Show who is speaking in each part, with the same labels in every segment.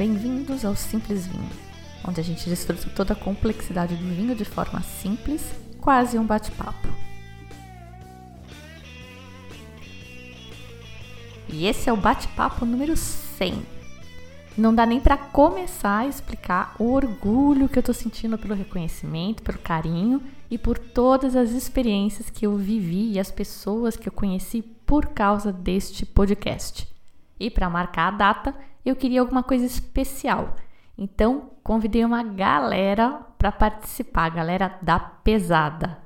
Speaker 1: bem-vindos ao Simples Vinho, onde a gente desfruta toda a complexidade do vinho de forma simples, quase um bate-papo. E esse é o bate-papo número 100. Não dá nem para começar a explicar o orgulho que eu tô sentindo pelo reconhecimento, pelo carinho e por todas as experiências que eu vivi e as pessoas que eu conheci por causa deste podcast. E para marcar a data, eu queria alguma coisa especial. Então, convidei uma galera para participar, a galera da pesada.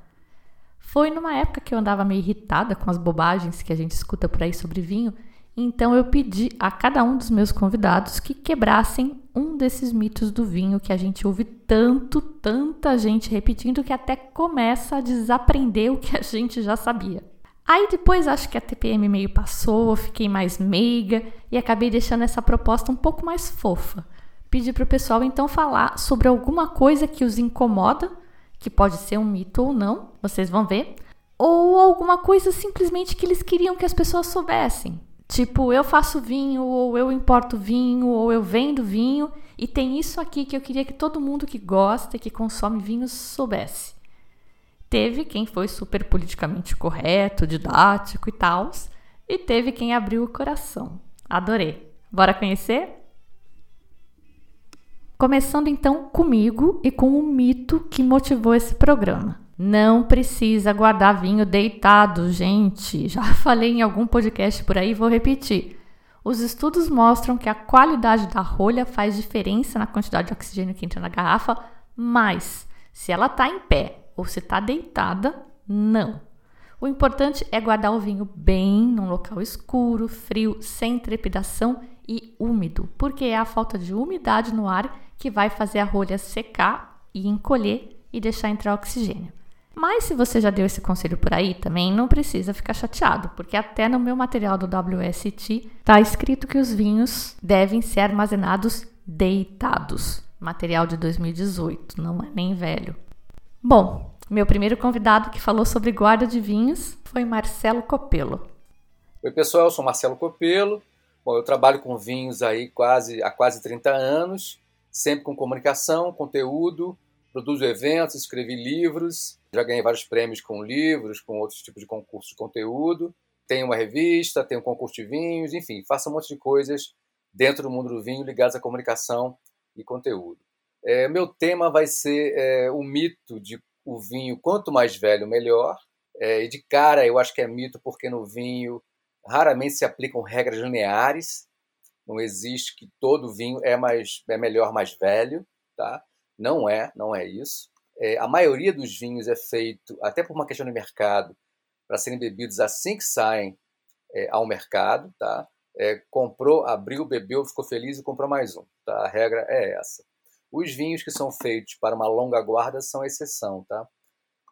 Speaker 1: Foi numa época que eu andava meio irritada com as bobagens que a gente escuta por aí sobre vinho então eu pedi a cada um dos meus convidados que quebrassem um desses mitos do vinho que a gente ouve tanto, tanta gente repetindo que até começa a desaprender o que a gente já sabia. Aí depois acho que a TPM meio passou, fiquei mais meiga e acabei deixando essa proposta um pouco mais fofa. Pedi para o pessoal então falar sobre alguma coisa que os incomoda, que pode ser um mito ou não, vocês vão ver, ou alguma coisa simplesmente que eles queriam que as pessoas soubessem. Tipo, eu faço vinho, ou eu importo vinho, ou eu vendo vinho, e tem isso aqui que eu queria que todo mundo que gosta e que consome vinhos soubesse. Teve quem foi super politicamente correto, didático e tal, e teve quem abriu o coração. Adorei. Bora conhecer? Começando então comigo e com o mito que motivou esse programa. Não precisa guardar vinho deitado, gente. Já falei em algum podcast por aí, vou repetir. Os estudos mostram que a qualidade da rolha faz diferença na quantidade de oxigênio que entra na garrafa, mas se ela está em pé ou se está deitada, não. O importante é guardar o vinho bem num local escuro, frio, sem trepidação e úmido, porque é a falta de umidade no ar que vai fazer a rolha secar e encolher e deixar entrar oxigênio. Mas se você já deu esse conselho por aí, também não precisa ficar chateado, porque até no meu material do WST está escrito que os vinhos devem ser armazenados deitados. Material de 2018, não é nem velho. Bom, meu primeiro convidado que falou sobre guarda de vinhos foi Marcelo Copelo.
Speaker 2: Oi, pessoal, eu sou Marcelo Copelo. Bom, eu trabalho com vinhos aí quase há quase 30 anos, sempre com comunicação, conteúdo, produzo eventos, escrevi livros, já ganhei vários prêmios com livros, com outros tipos de concursos de conteúdo. Tenho uma revista, tenho um concurso de vinhos, enfim, faço um monte de coisas dentro do mundo do vinho ligadas à comunicação e conteúdo. É, meu tema vai ser é, o mito de o vinho quanto mais velho, melhor. É, e de cara, eu acho que é mito porque no vinho raramente se aplicam regras lineares. Não existe que todo vinho é mais é melhor mais velho, tá? Não é, não é isso. É, a maioria dos vinhos é feito, até por uma questão de mercado, para serem bebidos assim que saem é, ao mercado. Tá? É, comprou, abriu, bebeu, ficou feliz e comprou mais um. Tá? A regra é essa. Os vinhos que são feitos para uma longa guarda são exceção. Tá?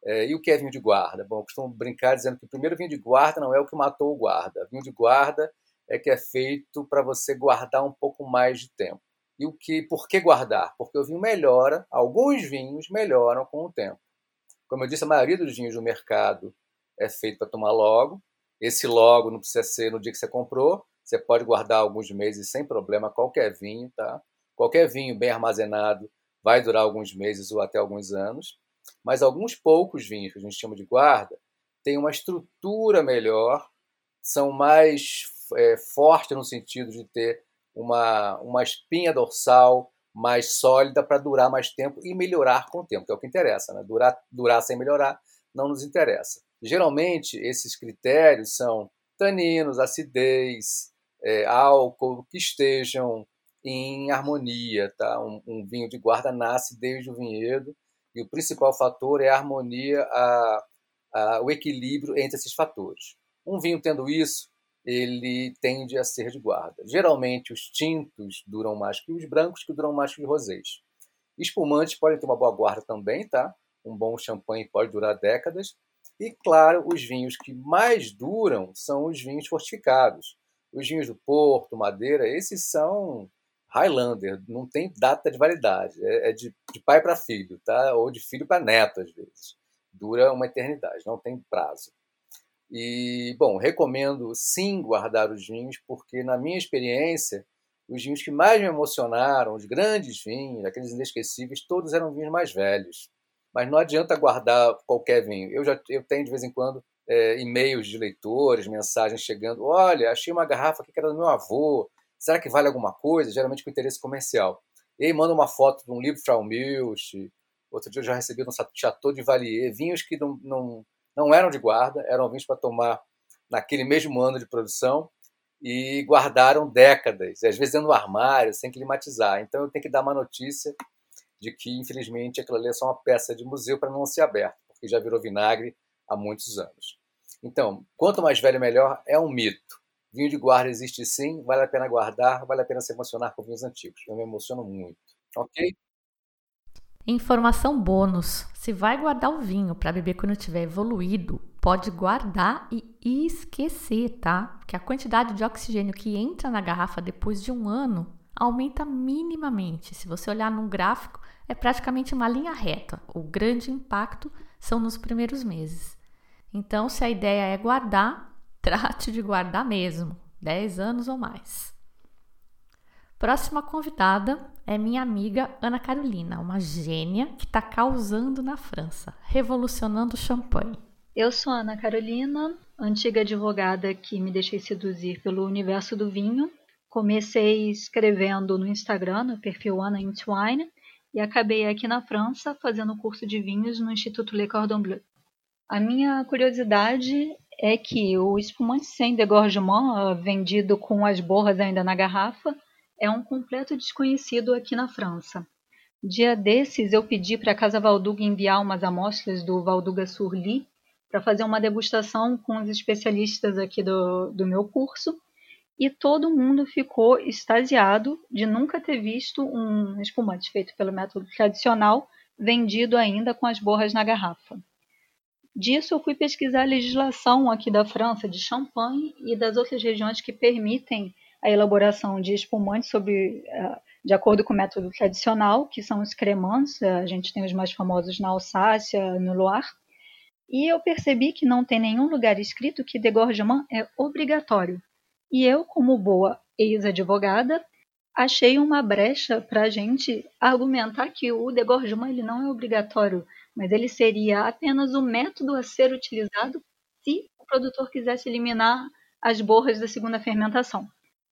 Speaker 2: É, e o que é vinho de guarda? Bom, eu costumo brincar dizendo que o primeiro vinho de guarda não é o que matou o guarda. Vinho de guarda é que é feito para você guardar um pouco mais de tempo. E o que, por que guardar? Porque o vinho melhora, alguns vinhos melhoram com o tempo. Como eu disse, a maioria dos vinhos do mercado é feito para tomar logo. Esse logo não precisa ser no dia que você comprou. Você pode guardar alguns meses sem problema, qualquer vinho, tá? Qualquer vinho bem armazenado vai durar alguns meses ou até alguns anos. Mas alguns poucos vinhos que a gente chama de guarda têm uma estrutura melhor, são mais é, fortes no sentido de ter uma, uma espinha dorsal mais sólida para durar mais tempo e melhorar com o tempo, que é o que interessa. Né? Durar, durar sem melhorar não nos interessa. Geralmente, esses critérios são taninos, acidez, é, álcool, que estejam em harmonia. Tá? Um, um, vinho de guarda nasce desde o vinhedo e o principal fator é a harmonia, a, a, o equilíbrio entre esses fatores. Um vinho tendo isso, ele tende a ser de guarda. Geralmente, os tintos duram mais que os brancos, que duram mais que os rosés. Espumantes podem ter uma boa guarda também, tá? Um bom champanhe pode durar décadas. E, claro, os vinhos que mais duram são os vinhos fortificados. Os vinhos do Porto, Madeira, esses são Highlander, não tem data de validade. É, é de, de pai para filho, tá? Ou de filho para neto, às vezes. Dura uma eternidade, não tem prazo. E, bom, recomendo sim guardar os vinhos, porque na minha experiência, os vinhos que mais me emocionaram, os grandes vinhos, aqueles inesquecíveis, todos eram vinhos mais velhos. Mas não adianta guardar qualquer vinho. Eu já eu tenho de vez em quando é, e-mails de leitores, mensagens chegando. Olha, achei uma garrafa aqui que era do meu avô. Será que vale alguma coisa? Geralmente com interesse comercial. E aí manda uma foto de um livro Fraumilch. Outro dia eu já recebi um Chateau de Valier, vinhos que não, não não eram de guarda, eram vinhos para tomar naquele mesmo ano de produção e guardaram décadas, às vezes dentro do armário, sem climatizar. Então eu tenho que dar uma notícia de que, infelizmente, aquilo ali é só uma peça de museu para não ser aberto, porque já virou vinagre há muitos anos. Então, quanto mais velho, melhor é um mito. Vinho de guarda existe sim, vale a pena guardar, vale a pena se emocionar com vinhos antigos. Eu me emociono muito. Ok?
Speaker 1: Informação bônus: se vai guardar o vinho para beber quando tiver evoluído, pode guardar e esquecer, tá? Porque a quantidade de oxigênio que entra na garrafa depois de um ano aumenta minimamente. Se você olhar num gráfico, é praticamente uma linha reta. O grande impacto são nos primeiros meses. Então, se a ideia é guardar, trate de guardar mesmo, 10 anos ou mais. Próxima convidada é minha amiga Ana Carolina, uma gênia que está causando na França, revolucionando o champanhe.
Speaker 3: Eu sou Ana Carolina, antiga advogada que me deixei seduzir pelo universo do vinho. Comecei escrevendo no Instagram, no perfil Ana Intwine, e acabei aqui na França fazendo curso de vinhos no Instituto Le Cordon Bleu. A minha curiosidade é que o espumante sem degorgement, vendido com as borras ainda na garrafa, é um completo desconhecido aqui na França. Dia desses eu pedi para a Casa Valduga enviar umas amostras do Valduga Surly para fazer uma degustação com os especialistas aqui do, do meu curso e todo mundo ficou extasiado de nunca ter visto um espumante feito pelo método tradicional vendido ainda com as borras na garrafa. Disso eu fui pesquisar a legislação aqui da França de Champagne e das outras regiões que permitem a elaboração de espumantes sobre, eh, de acordo com o método tradicional, que são os cremants, a gente tem os mais famosos na Alsácia, no Loire, e eu percebi que não tem nenhum lugar escrito que degorgement é obrigatório. E eu, como boa ex-advogada, achei uma brecha para a gente argumentar que o degorgement ele não é obrigatório, mas ele seria apenas o método a ser utilizado se o produtor quisesse eliminar as borras da segunda fermentação.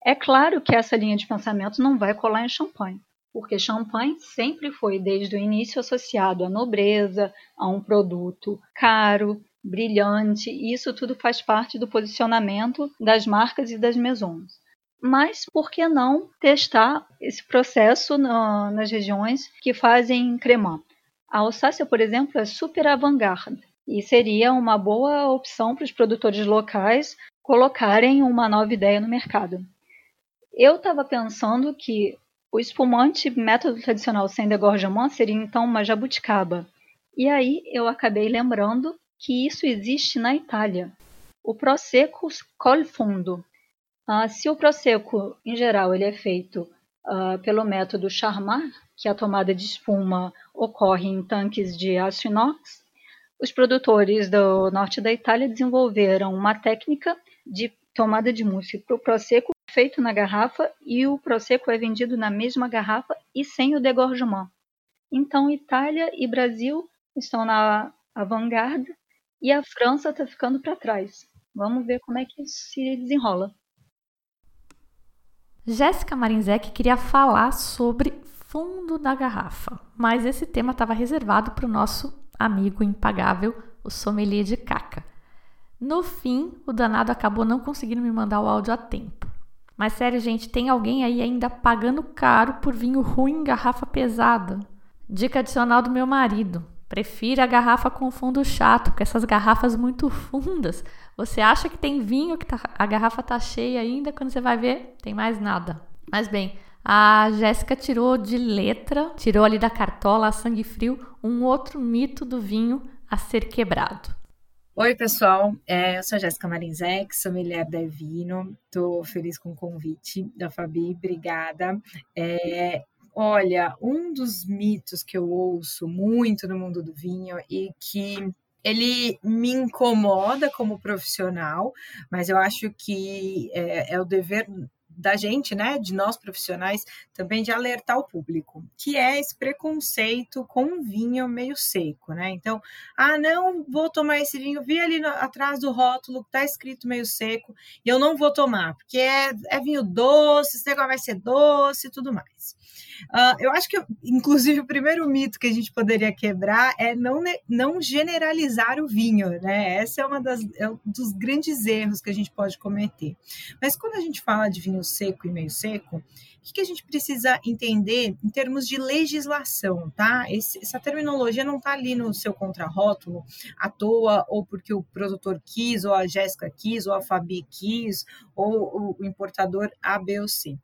Speaker 3: É claro que essa linha de pensamento não vai colar em champanhe, porque champanhe sempre foi, desde o início, associado à nobreza, a um produto caro, brilhante, e isso tudo faz parte do posicionamento das marcas e das maisons. Mas por que não testar esse processo nas regiões que fazem cremant? A Alsácia, por exemplo, é super avant-garde e seria uma boa opção para os produtores locais colocarem uma nova ideia no mercado. Eu estava pensando que o espumante método tradicional sem degorgement seria então uma jabuticaba. E aí eu acabei lembrando que isso existe na Itália. O Prosecco col fundo. Uh, se o Prosecco, em geral, ele é feito uh, pelo método Charmat, que a tomada de espuma ocorre em tanques de aço inox, os produtores do norte da Itália desenvolveram uma técnica de tomada de mousse para o Prosecco feito na garrafa e o Prosecco é vendido na mesma garrafa e sem o degorgement. Então, Itália e Brasil estão na vanguarda e a França está ficando para trás. Vamos ver como é que isso se desenrola.
Speaker 1: Jéssica Marinzec queria falar sobre fundo da garrafa, mas esse tema estava reservado para o nosso amigo impagável, o sommelier de caca. No fim, o danado acabou não conseguindo me mandar o áudio a tempo. Mas sério, gente, tem alguém aí ainda pagando caro por vinho ruim em garrafa pesada? Dica adicional do meu marido. Prefira a garrafa com fundo chato, porque essas garrafas muito fundas, você acha que tem vinho, que tá, a garrafa tá cheia ainda, quando você vai ver, tem mais nada. Mas bem, a Jéssica tirou de letra, tirou ali da cartola a sangue frio, um outro mito do vinho a ser quebrado.
Speaker 4: Oi, pessoal. É, eu sou a Jéssica Marinzec, sommelier da Evino. Estou feliz com o convite da Fabi, obrigada. É, olha, um dos mitos que eu ouço muito no mundo do vinho e que ele me incomoda como profissional, mas eu acho que é, é o dever da gente, né, de nós profissionais, também de alertar o público, que é esse preconceito com vinho meio seco, né? Então, ah, não vou tomar esse vinho, vi ali no, atrás do rótulo que tá escrito meio seco, e eu não vou tomar, porque é, é vinho doce, esse negócio vai ser doce e tudo mais. Uh, eu acho que, inclusive, o primeiro mito que a gente poderia quebrar é não, não generalizar o vinho, né? Essa é uma das é um dos grandes erros que a gente pode cometer. Mas quando a gente fala de vinho seco e meio seco, o que, a gente precisa entender em termos de legislação, tá? Esse, essa terminologia não está ali no seu contrarótulo à toa, ou porque o produtor quis, ou a Jéssica quis, ou a Fabi quis, ou o importador A, B ou C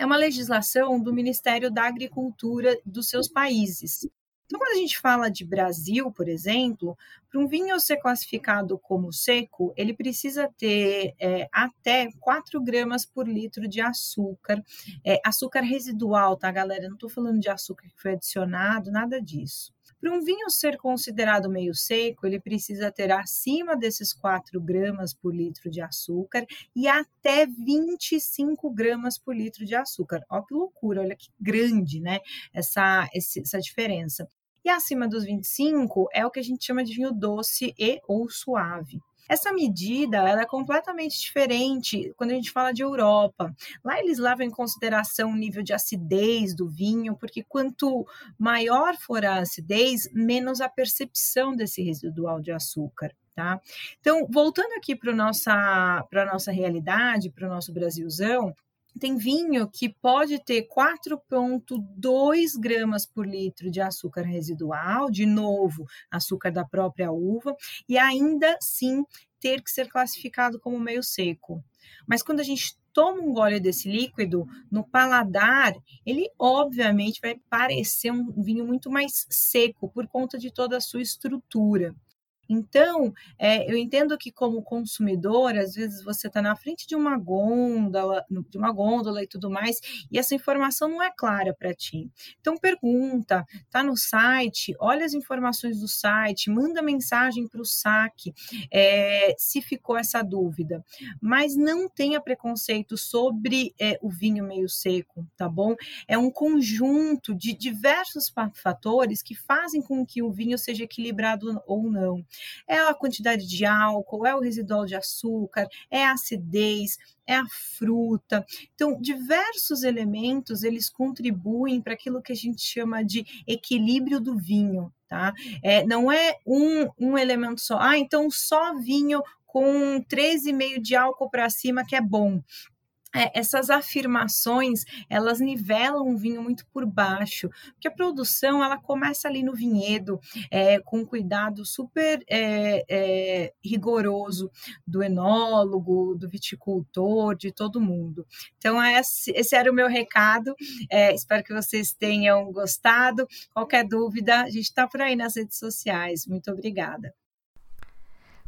Speaker 4: é uma legislação do Ministério da Agricultura dos seus países. Então, quando a gente fala de Brasil, por exemplo, para um vinho ser classificado como seco, ele precisa ter é, até 4 gramas por litro de açúcar. É, açúcar residual, tá, galera? Não estou falando de açúcar que foi adicionado, nada disso. Para um vinho ser considerado meio seco, ele precisa ter acima desses 4 gramas por litro de açúcar e até 25 gramas por litro de açúcar. Olha que loucura, olha que grande, né? Essa, essa diferença. E acima dos 25 é o que a gente chama de vinho doce e ou suave. Essa medida ela é completamente diferente quando a gente fala de Europa. Lá eles levam em consideração o nível de acidez do vinho, porque quanto maior for a acidez, menos a percepção desse residual de açúcar. Tá? Então, voltando aqui para a nossa, nossa realidade, para o nosso Brasilzão, tem vinho que pode ter 4,2 gramas por litro de açúcar residual, de novo, açúcar da própria uva, e ainda sim ter que ser classificado como meio seco. Mas quando a gente toma um gole desse líquido no paladar, ele obviamente vai parecer um vinho muito mais seco por conta de toda a sua estrutura. Então, é, eu entendo que como consumidor, às vezes você está na frente de uma gôndola, de uma gôndola e tudo mais, e essa informação não é clara para ti. Então pergunta, tá no site, olha as informações do site, manda mensagem para o saque é, se ficou essa dúvida. Mas não tenha preconceito sobre é, o vinho meio seco, tá bom? É um conjunto de diversos fatores que fazem com que o vinho seja equilibrado ou não é a quantidade de álcool, é o residual de açúcar, é a acidez, é a fruta. Então, diversos elementos eles contribuem para aquilo que a gente chama de equilíbrio do vinho, tá? É, não é um, um elemento só. Ah, então só vinho com 13,5 de álcool para cima que é bom é, essas afirmações elas nivelam o vinho muito por baixo, porque a produção ela começa ali no vinhedo é, com cuidado super é, é rigoroso do enólogo, do viticultor, de todo mundo. Então esse, esse era o meu recado. É, espero que vocês tenham gostado. Qualquer dúvida, a gente está por aí nas redes sociais. Muito obrigada.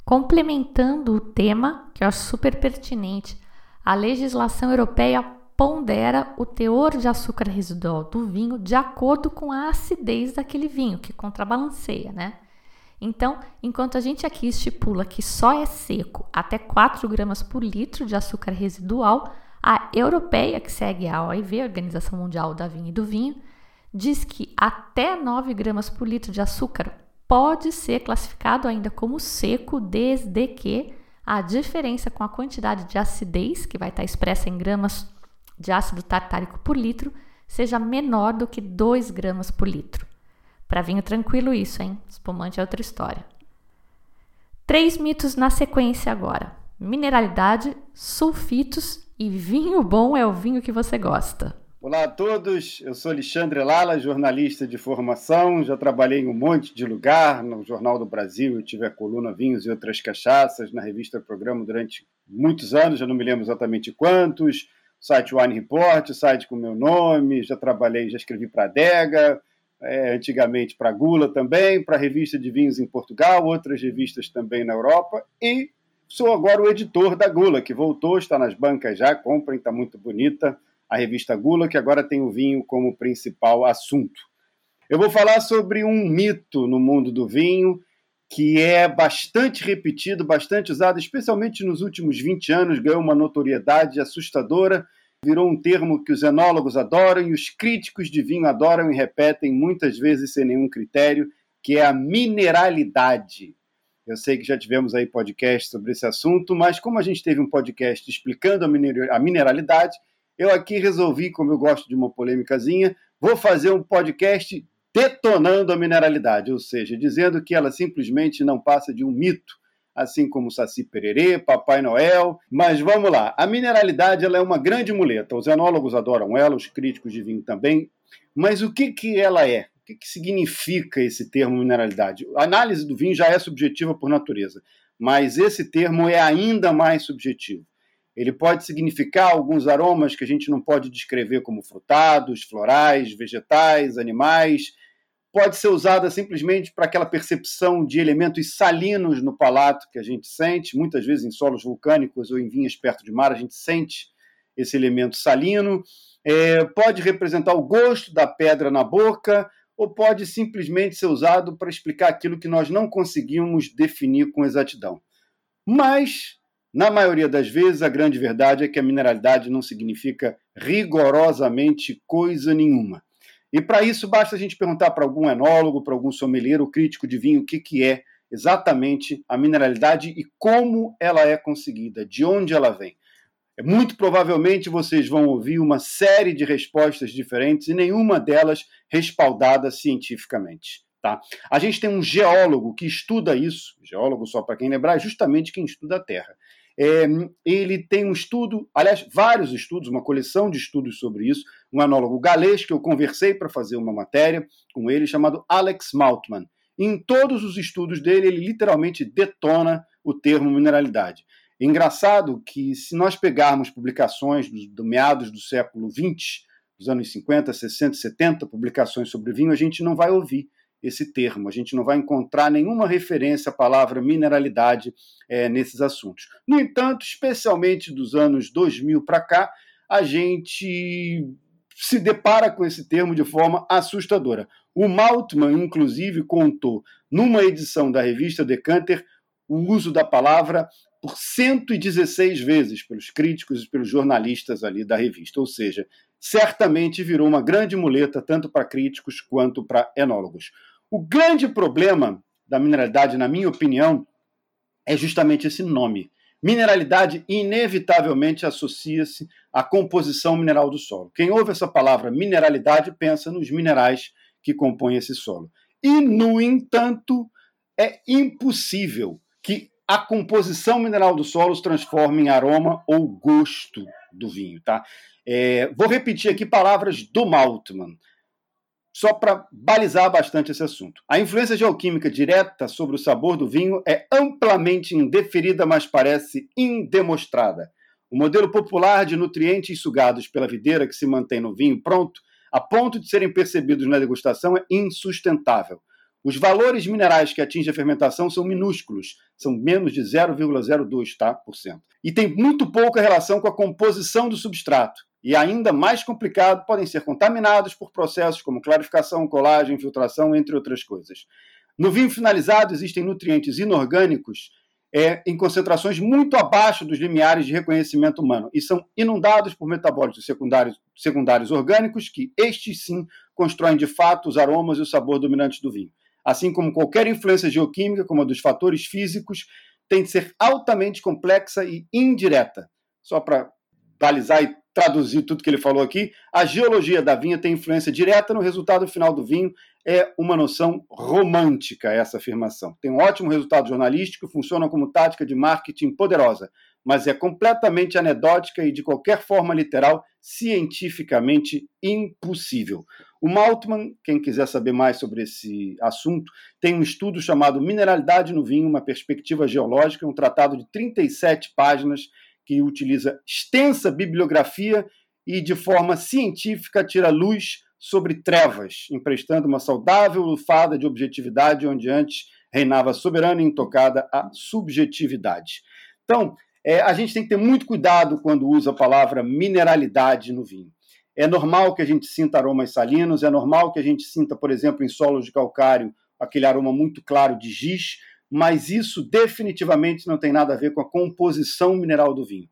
Speaker 1: Complementando o tema, que eu acho super pertinente a legislação europeia pondera o teor de açúcar residual do vinho de acordo com a acidez daquele vinho, que contrabalanceia, né? Então, enquanto a gente aqui estipula que só é seco até 4 gramas por litro de açúcar residual, a europeia, que segue a OIV, a Organização Mundial da Vinha e do Vinho, diz que até 9 gramas por litro de açúcar pode ser classificado ainda como seco, desde que a diferença com a quantidade de acidez, que vai estar expressa em gramas de ácido tartárico por litro, seja menor do que 2 gramas por litro. Para vinho tranquilo, isso, hein? Espumante é outra história. Três mitos na sequência agora: mineralidade, sulfitos e vinho bom é o vinho que você gosta.
Speaker 5: Olá a todos, eu sou Alexandre Lala, jornalista de formação, já trabalhei em um monte de lugar, no Jornal do Brasil, eu tive a coluna Vinhos e Outras Cachaças, na revista Programa durante muitos anos, já não me lembro exatamente quantos, site Wine Report, site com meu nome, já trabalhei, já escrevi para a Adega, é, antigamente para a Gula também, para a revista de vinhos em Portugal, outras revistas também na Europa, e sou agora o editor da Gula, que voltou, está nas bancas já, comprem, está muito bonita, a revista Gula, que agora tem o vinho como principal assunto. Eu vou falar sobre um mito no mundo do vinho que é bastante repetido, bastante usado, especialmente nos últimos 20 anos, ganhou uma notoriedade assustadora, virou um termo que os enólogos adoram e os críticos de vinho adoram e repetem muitas vezes sem nenhum critério, que é a mineralidade. Eu sei que já tivemos aí podcast sobre esse assunto, mas como a gente teve um podcast explicando a mineralidade, eu aqui resolvi, como eu gosto de uma polêmicazinha, vou fazer um podcast detonando a mineralidade, ou seja, dizendo que ela simplesmente não passa de um mito, assim como Saci Pererê, Papai Noel. Mas vamos lá, a mineralidade ela é uma grande muleta. Os enólogos adoram ela, os críticos de vinho também. Mas o que, que ela é? O que, que significa esse termo mineralidade? A análise do vinho já é subjetiva por natureza, mas esse termo é ainda mais subjetivo. Ele pode significar alguns aromas que a gente não pode descrever como frutados, florais, vegetais, animais. Pode ser usada simplesmente para aquela percepção de elementos salinos no palato que a gente sente. Muitas vezes em solos vulcânicos ou em vinhas perto de mar, a gente sente esse elemento salino. É, pode representar o gosto da pedra na boca, ou pode simplesmente ser usado para explicar aquilo que nós não conseguimos definir com exatidão. Mas na maioria das vezes, a grande verdade é que a mineralidade não significa rigorosamente coisa nenhuma. E para isso, basta a gente perguntar para algum enólogo, para algum sommelier ou crítico de vinho o que, que é exatamente a mineralidade e como ela é conseguida, de onde ela vem. Muito provavelmente vocês vão ouvir uma série de respostas diferentes e nenhuma delas respaldada cientificamente. Tá? A gente tem um geólogo que estuda isso, geólogo, só para quem lembrar, é justamente quem estuda a Terra. É, ele tem um estudo, aliás, vários estudos, uma coleção de estudos sobre isso, um anólogo galês que eu conversei para fazer uma matéria com ele, chamado Alex Maltman. Em todos os estudos dele, ele literalmente detona o termo mineralidade. É engraçado que, se nós pegarmos publicações do, do meados do século XX, dos anos 50, 60, 70, publicações sobre vinho, a gente não vai ouvir esse termo. A gente não vai encontrar nenhuma referência à palavra mineralidade é, nesses assuntos. No entanto, especialmente dos anos 2000 para cá, a gente se depara com esse termo de forma assustadora. O Maltman, inclusive, contou numa edição da revista Decanter o uso da palavra por 116 vezes pelos críticos e pelos jornalistas ali da revista. Ou seja, certamente virou uma grande muleta tanto para críticos quanto para enólogos. O grande problema da mineralidade, na minha opinião, é justamente esse nome. Mineralidade inevitavelmente associa-se à composição mineral do solo. Quem ouve essa palavra mineralidade pensa nos minerais que compõem esse solo. E, no entanto, é impossível que a composição mineral do solo se transforme em aroma ou gosto do vinho. Tá? É, vou repetir aqui palavras do Maltman só para balizar bastante esse assunto. A influência geoquímica direta sobre o sabor do vinho é amplamente indeferida, mas parece indemonstrada. O modelo popular de nutrientes sugados pela videira que se mantém no vinho pronto, a ponto de serem percebidos na degustação, é insustentável. Os valores minerais que atingem a fermentação são minúsculos, são menos de 0,02%. Tá, e tem muito pouca relação com a composição do substrato e ainda mais complicado, podem ser contaminados por processos como clarificação, colagem, infiltração, entre outras coisas. No vinho finalizado, existem nutrientes inorgânicos é, em concentrações muito abaixo dos limiares de reconhecimento humano e são inundados por metabólitos secundários, secundários orgânicos que, estes sim, constroem de fato os aromas e o sabor dominantes do vinho. Assim como qualquer influência geoquímica, como a dos fatores físicos, tem de ser altamente complexa e indireta. Só para balizar e traduzir tudo que ele falou aqui, a geologia da vinha tem influência direta no resultado final do vinho. É uma noção romântica essa afirmação. Tem um ótimo resultado jornalístico, funciona como tática de marketing poderosa, mas é completamente anedótica e, de qualquer forma literal, cientificamente impossível. O Maltman, quem quiser saber mais sobre esse assunto, tem um estudo chamado Mineralidade no Vinho, uma perspectiva geológica, um tratado de 37 páginas que utiliza extensa bibliografia e, de forma científica, tira luz sobre trevas, emprestando uma saudável lufada de objetividade onde antes reinava soberana e intocada a subjetividade. Então, é, a gente tem que ter muito cuidado quando usa a palavra mineralidade no vinho. É normal que a gente sinta aromas salinos, é normal que a gente sinta, por exemplo, em solos de calcário, aquele aroma muito claro de giz, mas isso definitivamente não tem nada a ver com a composição mineral do vinho.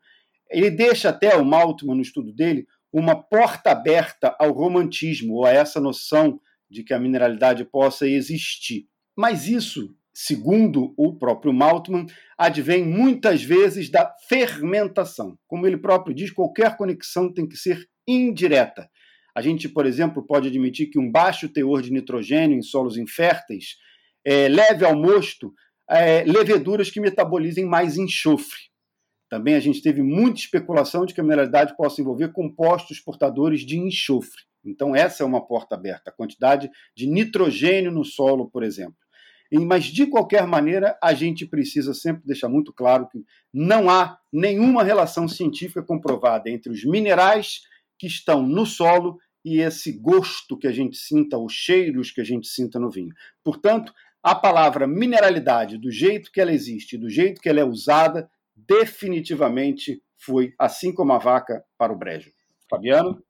Speaker 5: Ele deixa até o Maltman, no estudo dele, uma porta aberta ao romantismo, ou a essa noção de que a mineralidade possa existir. Mas isso segundo o próprio Maltman, advém muitas vezes da fermentação. Como ele próprio diz, qualquer conexão tem que ser indireta. A gente, por exemplo, pode admitir que um baixo teor de nitrogênio em solos inférteis é, leve ao mosto é, leveduras que metabolizem mais enxofre. Também a gente teve muita especulação de que a mineralidade possa envolver compostos portadores de enxofre. Então, essa é uma porta aberta, a quantidade de nitrogênio no solo, por exemplo. Mas, de qualquer maneira, a gente precisa sempre deixar muito claro que não há nenhuma relação científica comprovada entre os minerais que estão no solo e esse gosto que a gente sinta, os cheiros que a gente sinta no vinho. Portanto, a palavra mineralidade, do jeito que ela existe, do jeito que ela é usada, definitivamente foi assim como a vaca para o brejo. Fabiano?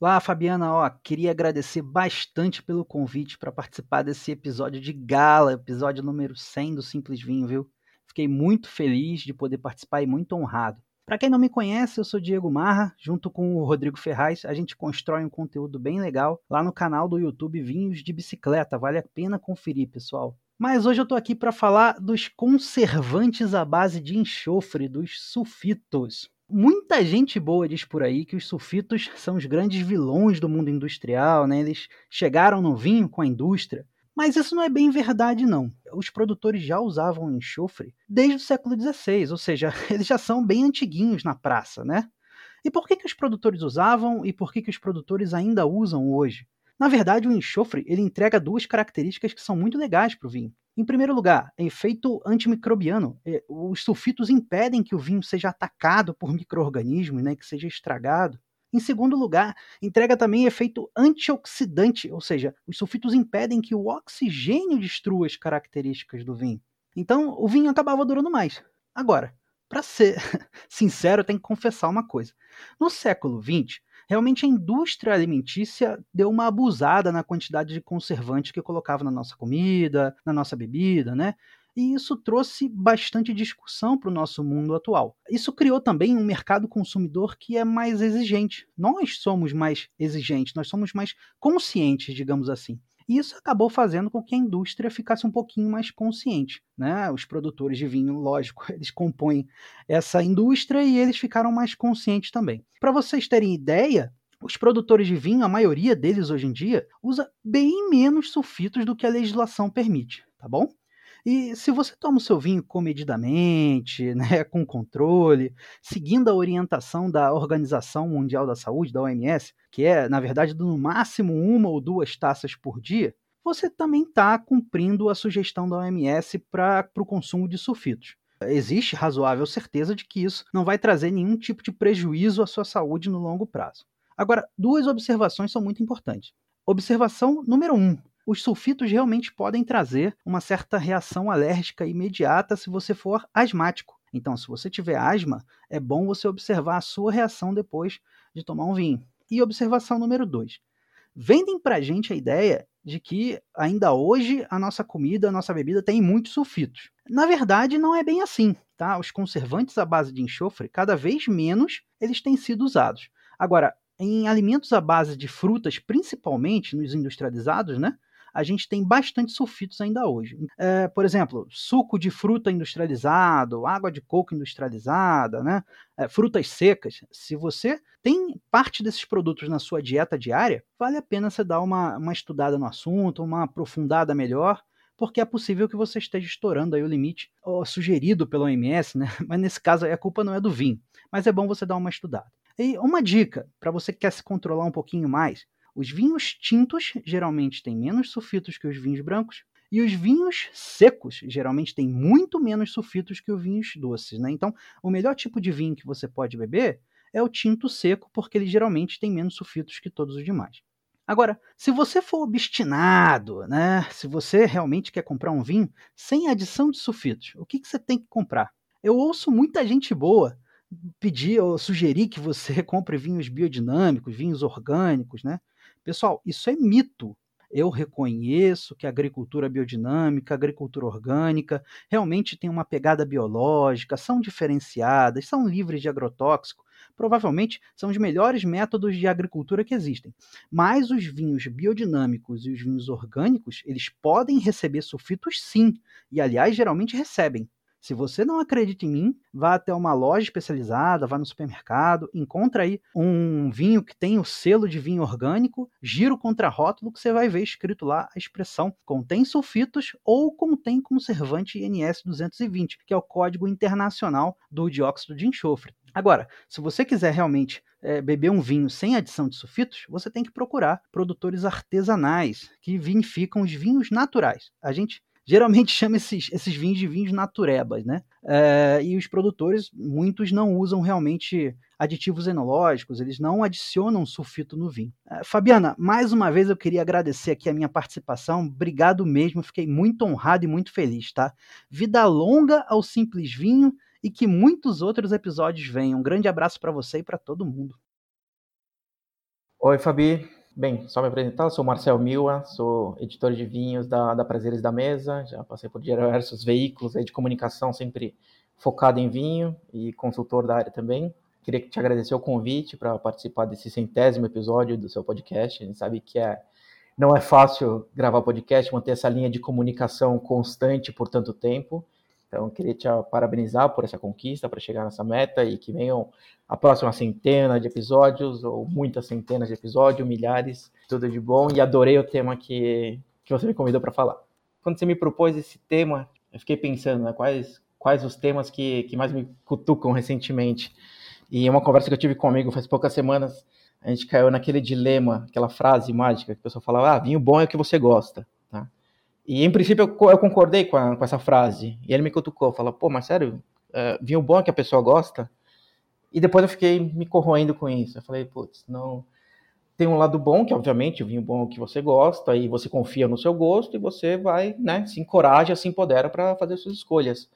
Speaker 6: Olá, Fabiana, ó, queria agradecer bastante pelo convite para participar desse episódio de gala, episódio número 100 do Simples Vinho, viu? Fiquei muito feliz de poder participar e muito honrado. Para quem não me conhece, eu sou Diego Marra, junto com o Rodrigo Ferraz, a gente constrói um conteúdo bem legal lá no canal do YouTube Vinhos de Bicicleta, vale a pena conferir, pessoal. Mas hoje eu estou aqui para falar dos conservantes à base de enxofre, dos sulfitos. Muita gente boa diz por aí que os sulfitos são os grandes vilões do mundo industrial, né? Eles chegaram no vinho com a indústria. Mas isso não é bem verdade, não. Os produtores já usavam enxofre desde o século XVI, ou seja, eles já são bem antiguinhos na praça, né? E por que, que os produtores usavam e por que, que os produtores ainda usam hoje? Na verdade, o enxofre ele entrega duas características que são muito legais para o vinho. Em primeiro lugar, efeito antimicrobiano. É, os sulfitos impedem que o vinho seja atacado por micro-organismos, né, que seja estragado. Em segundo lugar, entrega também efeito antioxidante, ou seja, os sulfitos impedem que o oxigênio destrua as características do vinho. Então, o vinho acabava durando mais. Agora, para ser sincero, tem que confessar uma coisa. No século XX, realmente a indústria alimentícia deu uma abusada na quantidade de conservante que colocava na nossa comida, na nossa bebida, né? E isso trouxe bastante discussão para o nosso mundo atual. Isso criou também um mercado consumidor que é mais exigente. Nós somos mais exigentes, nós somos mais conscientes, digamos assim. E isso acabou fazendo com que a indústria ficasse um pouquinho mais consciente. Né? Os produtores de vinho, lógico, eles compõem essa indústria e eles ficaram mais conscientes também. Para vocês terem ideia, os produtores de vinho, a maioria deles hoje em dia, usa bem menos sulfitos do que a legislação permite, tá bom? E se você toma o seu vinho comedidamente, né, com controle, seguindo a orientação da Organização Mundial da Saúde, da OMS, que é, na verdade, no máximo uma ou duas taças por dia, você também está cumprindo a sugestão da OMS para o consumo de sulfitos. Existe razoável certeza de que isso não vai trazer nenhum tipo de prejuízo à sua saúde no longo prazo. Agora, duas observações são muito importantes. Observação número um: os sulfitos realmente podem trazer uma certa reação alérgica imediata se você for asmático. Então, se você tiver asma, é bom você observar a sua reação depois de tomar um vinho. E observação número 2. Vendem para a gente a ideia de que ainda hoje a nossa comida, a nossa bebida tem muitos sulfitos. Na verdade, não é bem assim. Tá? Os conservantes à base de enxofre, cada vez menos eles têm sido usados. Agora, em alimentos à base de frutas, principalmente nos industrializados, né? A gente tem bastante sulfitos ainda hoje. É, por exemplo, suco de fruta industrializado, água de coco industrializada, né? É, frutas secas. Se você tem parte desses produtos na sua dieta diária, vale a pena você dar uma, uma estudada no assunto, uma aprofundada melhor, porque é possível que você esteja estourando aí o limite sugerido pelo OMS, né? Mas nesse caso a culpa não é do vinho. Mas é bom você dar uma estudada. E uma dica para você que quer se controlar um pouquinho mais: os vinhos tintos geralmente têm menos sulfitos que os vinhos brancos, e os vinhos secos geralmente têm muito menos sulfitos que os vinhos doces. Né? Então, o melhor tipo de vinho que você pode beber é o tinto seco, porque ele geralmente tem menos sulfitos que todos os demais. Agora, se você for obstinado, né? Se você realmente quer comprar um vinho sem adição de sulfitos, o que, que você tem que comprar? Eu ouço muita gente boa pedir ou sugerir que você compre vinhos biodinâmicos, vinhos orgânicos, né? Pessoal, isso é mito. Eu reconheço que a agricultura biodinâmica, a agricultura orgânica, realmente tem uma pegada biológica, são diferenciadas, são livres de agrotóxico, provavelmente são os melhores métodos de agricultura que existem. Mas os vinhos biodinâmicos e os vinhos orgânicos, eles podem receber sulfitos sim, e aliás, geralmente recebem. Se você não acredita em mim, vá até uma loja especializada, vá no supermercado, encontra aí um vinho que tem o selo de vinho orgânico, gira o contrarótulo que você vai ver escrito lá a expressão contém sulfitos ou contém conservante INS 220, que é o código internacional do dióxido de enxofre. Agora, se você quiser realmente é, beber um vinho sem adição de sulfitos, você tem que procurar produtores artesanais que vinificam os vinhos naturais. A gente geralmente chama esses, esses vinhos de vinhos naturebas, né? É, e os produtores, muitos não usam realmente aditivos enológicos, eles não adicionam sulfito no vinho. É, Fabiana, mais uma vez eu queria agradecer aqui a minha participação, obrigado mesmo, fiquei muito honrado e muito feliz, tá? Vida longa ao Simples Vinho e que muitos outros episódios venham. Um grande abraço para você e para todo mundo.
Speaker 7: Oi, Fabi, Bem, só me apresentar, sou Marcel Milwa, sou editor de vinhos da, da Prazeres da Mesa, já passei por diversos veículos de comunicação, sempre focado em vinho e consultor da área também. Queria te agradecer o convite para participar desse centésimo episódio do seu podcast. A gente sabe que é, não é fácil gravar podcast, manter essa linha de comunicação constante por tanto tempo. Então, queria te parabenizar por essa conquista, para chegar nessa meta e que venham a próxima centena de episódios, ou muitas centenas de episódios, milhares, tudo de bom. E adorei o tema que, que você me convidou para falar. Quando você me propôs esse tema, eu fiquei pensando né, quais, quais os temas que, que mais me cutucam recentemente. E uma conversa que eu tive comigo faz poucas semanas, a gente caiu naquele dilema, aquela frase mágica que a pessoa falava: ah, vinho bom é o que você gosta. E em princípio eu, eu concordei com, a, com, essa frase. E ele me cutucou, falou, pô, mas sério, uh, vinho bom é que a pessoa gosta? E depois eu fiquei me corroendo com isso. Eu falei, putz, não. Tem um lado bom, que obviamente o vinho bom é que você gosta, e você confia no seu gosto, e você vai, né, se encoraja, se empodera para fazer suas escolhas.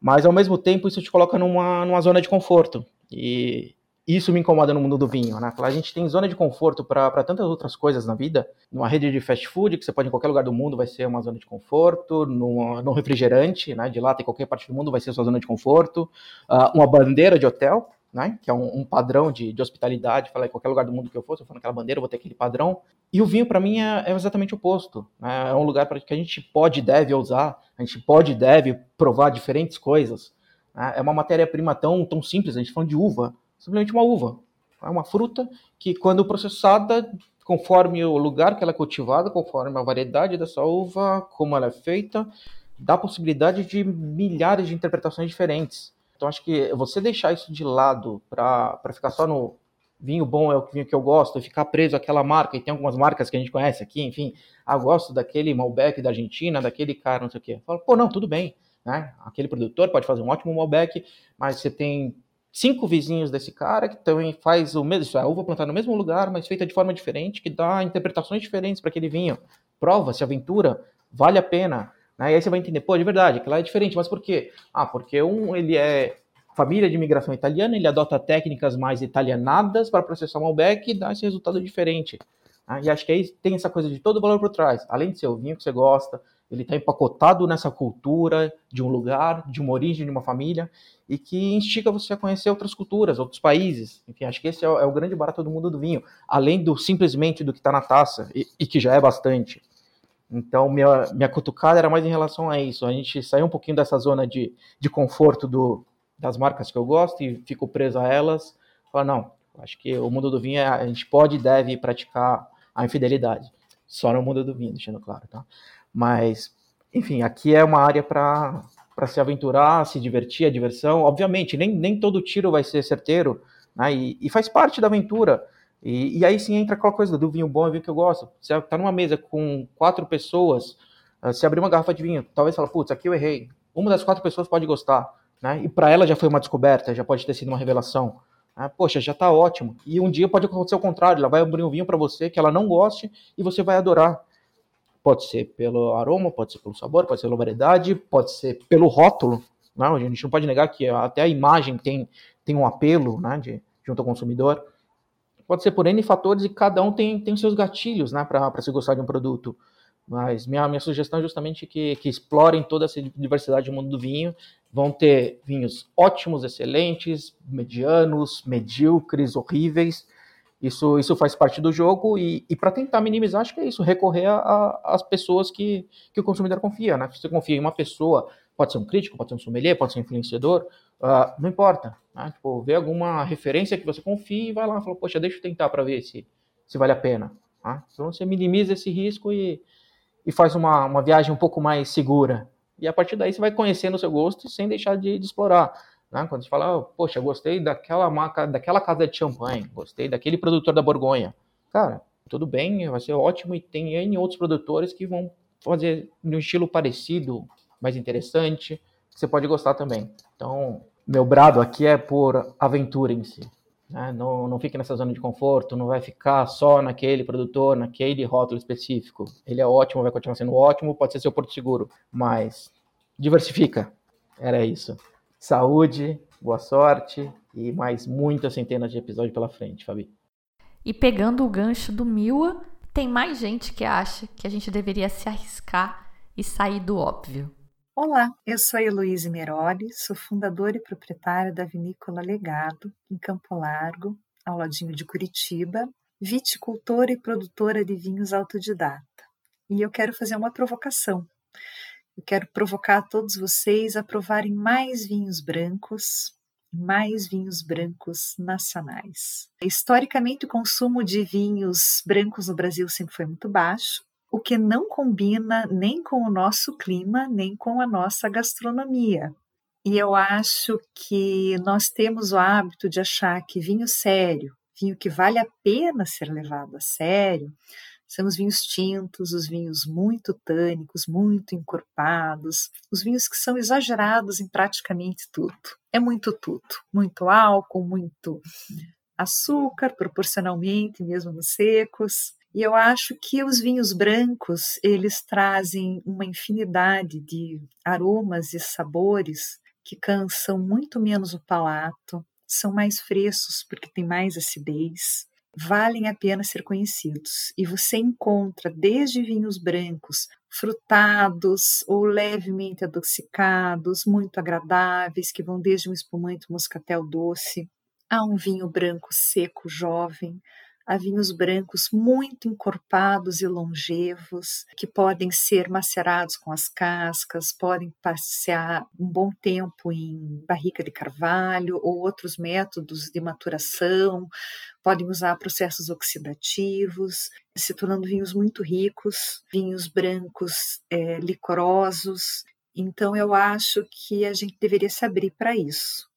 Speaker 7: Mas ao mesmo tempo isso te coloca numa, numa zona de conforto. E isso me incomoda no mundo do vinho, né? A gente tem zona de conforto para tantas outras coisas na vida. Numa rede de fast food, que você pode em qualquer lugar do mundo, vai ser uma zona de conforto. Num, num refrigerante, né? De lá em qualquer parte do mundo vai ser sua zona de conforto. Uh, uma bandeira de hotel, né? Que é um, um padrão de, de hospitalidade. Falar em qualquer lugar do mundo que eu for, se eu for naquela bandeira, eu vou ter aquele padrão. E o vinho, para mim, é, é, exatamente o oposto. Né? É um lugar para que a gente pode e deve usar, a gente pode e deve provar diferentes coisas. Né? É uma matéria-prima tão, tão simples, a gente tá falando de uva simplesmente uma uva. É uma fruta que, quando processada, conforme o lugar que ela é cultivada, conforme a variedade dessa uva, como ela é feita, dá possibilidade de milhares de interpretações diferentes. Então, acho que você deixar isso de lado para ficar só no vinho bom é o vinho que eu gosto, e ficar preso àquela marca, e tem algumas marcas que a gente conhece aqui, enfim, ah, gosto daquele Malbec da Argentina, daquele cara, não sei o quê. Falo, pô, não, tudo bem, né? Aquele produtor pode fazer um ótimo Malbec, mas você tem cinco vizinhos desse cara que também faz o mesmo, a uva plantada no mesmo lugar, mas feita de forma diferente, que dá interpretações diferentes para aquele vinho. Prova, se aventura, vale a pena. Né? E aí você vai entender, pô, de verdade, aquilo lá é diferente, mas por quê? Ah, porque um, ele é família de imigração italiana, ele adota técnicas mais italianadas para processar o Malbec e dá esse resultado diferente. Né? E acho que aí tem essa coisa de todo o valor por trás. Além de ser o vinho que você gosta, ele está empacotado nessa cultura de um lugar, de uma origem, de uma família, e que instiga você a conhecer outras culturas, outros países. Enfim, acho que esse é o, é o grande barato do mundo do vinho, além do simplesmente do que está na taça, e, e, que já é bastante. Então, minha, minha cutucada era mais em relação a isso. A gente saiu um pouquinho dessa zona de, de conforto do, das marcas que eu gosto e fico preso a elas. Falar, não, acho que o mundo do vinho, é, a gente pode e deve praticar a infidelidade. Só no mundo do vinho, deixando claro, tá? Mas enfim, aqui é uma área para se aventurar, se divertir, a diversão. Obviamente, nem, nem todo tiro vai ser certeiro, né? E, e faz parte da aventura. E, e, aí sim entra aquela coisa do vinho bom e vinho que eu gosto. Você tá numa mesa com quatro pessoas, uh, se abrir uma garrafa de vinho, talvez fala, putz, aqui eu errei. Uma das quatro pessoas pode gostar, né? E para ela já foi uma descoberta, já pode ter sido uma revelação. Né? Poxa, já tá ótimo. E um dia pode acontecer o contrário, ela vai abrir um vinho para você que ela não goste e você vai adorar. Pode ser pelo aroma, pode ser pelo sabor, pode ser pela variedade, pode ser pelo rótulo. Né? A gente não pode negar que até a imagem tem, tem um apelo né, de, junto ao consumidor. Pode ser por N fatores e cada um tem, tem seus gatilhos né, para se gostar de um produto. Mas minha, minha sugestão é justamente que, que explorem toda essa diversidade do mundo do vinho. Vão ter vinhos ótimos, excelentes, medianos, medíocres, horríveis isso, isso faz parte do jogo e, e para tentar minimizar, acho que é isso, recorrer às pessoas que, que o consumidor confia, né? Se você confia em uma pessoa, pode ser um crítico, pode ser um sommelier, pode ser um influenciador, uh, não importa, né? Tipo, vê alguma referência que você confie e vai lá e fala, poxa, deixa eu tentar para ver se, se vale a pena. Tá? Então você minimiza esse risco e, e faz uma, uma viagem um pouco mais segura. E a partir daí você vai conhecendo o seu gosto sem deixar de, de explorar. Né? Quando gente fala, oh, poxa, gostei daquela marca, daquela casa de champanhe, gostei daquele produtor da Borgonha. Cara, tudo bem, vai ser ótimo e tem N outros produtores que vão fazer um estilo parecido, mais interessante, que você pode gostar também. Então, meu brado aqui é por aventura em si. Né? Não, não fique nessa zona de conforto, não vai ficar só naquele produtor, naquele rótulo específico. Ele é ótimo, vai continuar sendo ótimo, pode ser seu porto seguro, mas diversifica. Era isso saúde, boa sorte e mais muitas centenas de episódios pela frente, Fabi.
Speaker 1: E pegando o gancho do Miwa, tem mais gente que acha que a gente deveria se arriscar e sair do óbvio.
Speaker 8: Olá, eu sou a Heloíse Meroli, sou fundadora e proprietária da Vinícola Legado, em Campo Largo, ao ladinho de Curitiba, viticultora e produtora de vinhos autodidata. E eu quero fazer uma provocação eu quero provocar todos vocês a provarem mais vinhos brancos, mais vinhos brancos nacionais. Historicamente, o consumo de vinhos brancos no Brasil sempre foi muito baixo, o que não combina nem com o nosso clima, nem com a nossa gastronomia. E eu acho que nós temos o hábito de achar que vinho sério, vinho que vale a pena ser levado a sério, são os vinhos tintos, os vinhos muito tânicos, muito encorpados, os vinhos que são exagerados em praticamente tudo. É muito tudo, muito álcool, muito açúcar, proporcionalmente, mesmo nos secos. E eu acho que os vinhos brancos, eles trazem uma infinidade de aromas e sabores que cansam muito menos o palato, são mais frescos porque tem mais acidez, valem a pena ser conhecidos. E você encontra desde vinhos brancos, frutados ou levemente adocicados, muito agradáveis, que vão desde um espumante moscatel doce a um vinho branco seco jovem, a vinhos brancos muito encorpados e longevos, que podem ser macerados com as cascas, podem passear um bom tempo em barrica de carvalho ou outros métodos de maturação, podem usar processos oxidativos, se tornando vinhos muito ricos, vinhos brancos é, licorosos. Então, eu acho que a gente deveria se abrir para isso.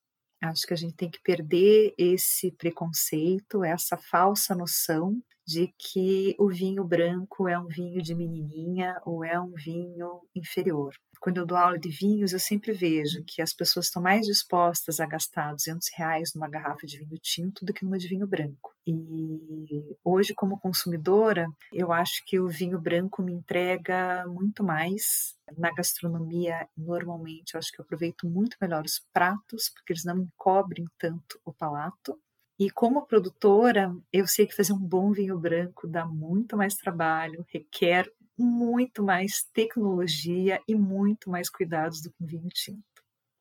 Speaker 8: Acho que a gente tem que perder esse preconceito, essa falsa noção de que o vinho branco é um vinho de menininha ou é um vinho inferior. Quando eu dou aula de vinhos, eu sempre vejo que as pessoas estão mais dispostas a gastar 200 reais numa garrafa de vinho tinto do que numa de vinho branco. E hoje, como consumidora, eu acho que o vinho branco me entrega muito mais. Na gastronomia, normalmente, eu acho que eu aproveito muito melhor os pratos, porque eles não encobrem tanto o palato. E como produtora, eu sei que fazer um bom vinho branco dá muito mais trabalho, requer muito mais tecnologia e muito mais cuidados do que um vinho tinto.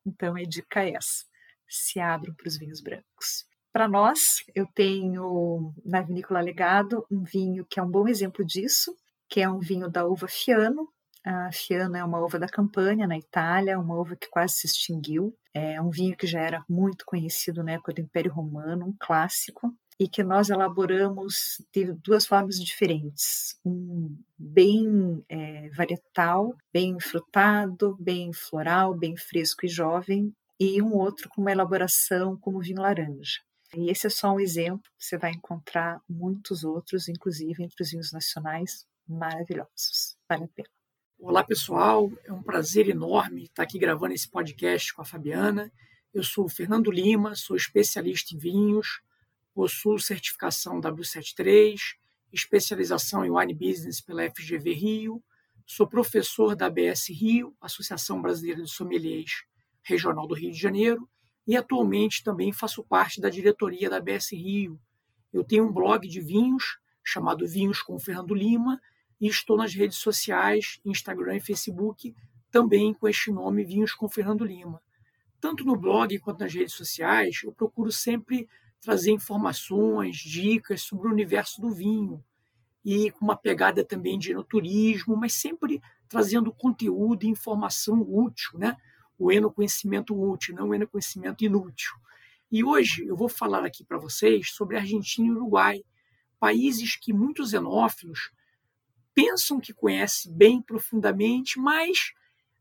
Speaker 8: Então, a dica é essa: se abram para os vinhos brancos. Para nós, eu tenho na Vinícola Legado um vinho que é um bom exemplo disso, que é um vinho da uva Fiano. A Fiano é uma uva da Campania, na Itália, uma uva que quase se extinguiu. É um vinho que já era muito conhecido na época do Império Romano, um clássico. E que nós elaboramos de duas formas diferentes. Um bem é, varietal, bem frutado, bem floral, bem fresco e jovem, e um outro com uma elaboração como vinho laranja. E esse é só um exemplo, você vai encontrar muitos outros, inclusive entre os vinhos nacionais, maravilhosos. Vale a pena.
Speaker 9: Olá, pessoal. É um prazer enorme estar aqui gravando esse podcast com a Fabiana. Eu sou o Fernando Lima, sou especialista em vinhos, possuo certificação W73, especialização em Wine Business pela FGV Rio, sou professor da ABS Rio, Associação Brasileira de Sommeliers Regional do Rio de Janeiro, e atualmente também faço parte da diretoria da ABS Rio. Eu tenho um blog de vinhos chamado Vinhos com Fernando Lima e estou nas redes sociais, Instagram e Facebook, também com este nome Vinhos com Fernando Lima tanto no blog quanto nas redes sociais, eu procuro sempre trazer informações, dicas sobre o universo do vinho e com uma pegada também de enoturismo, mas sempre trazendo conteúdo e informação útil, né? O enoconhecimento útil, não o enoconhecimento inútil. E hoje eu vou falar aqui para vocês sobre Argentina e Uruguai, países que muitos xenófilos pensam que conhecem bem profundamente, mas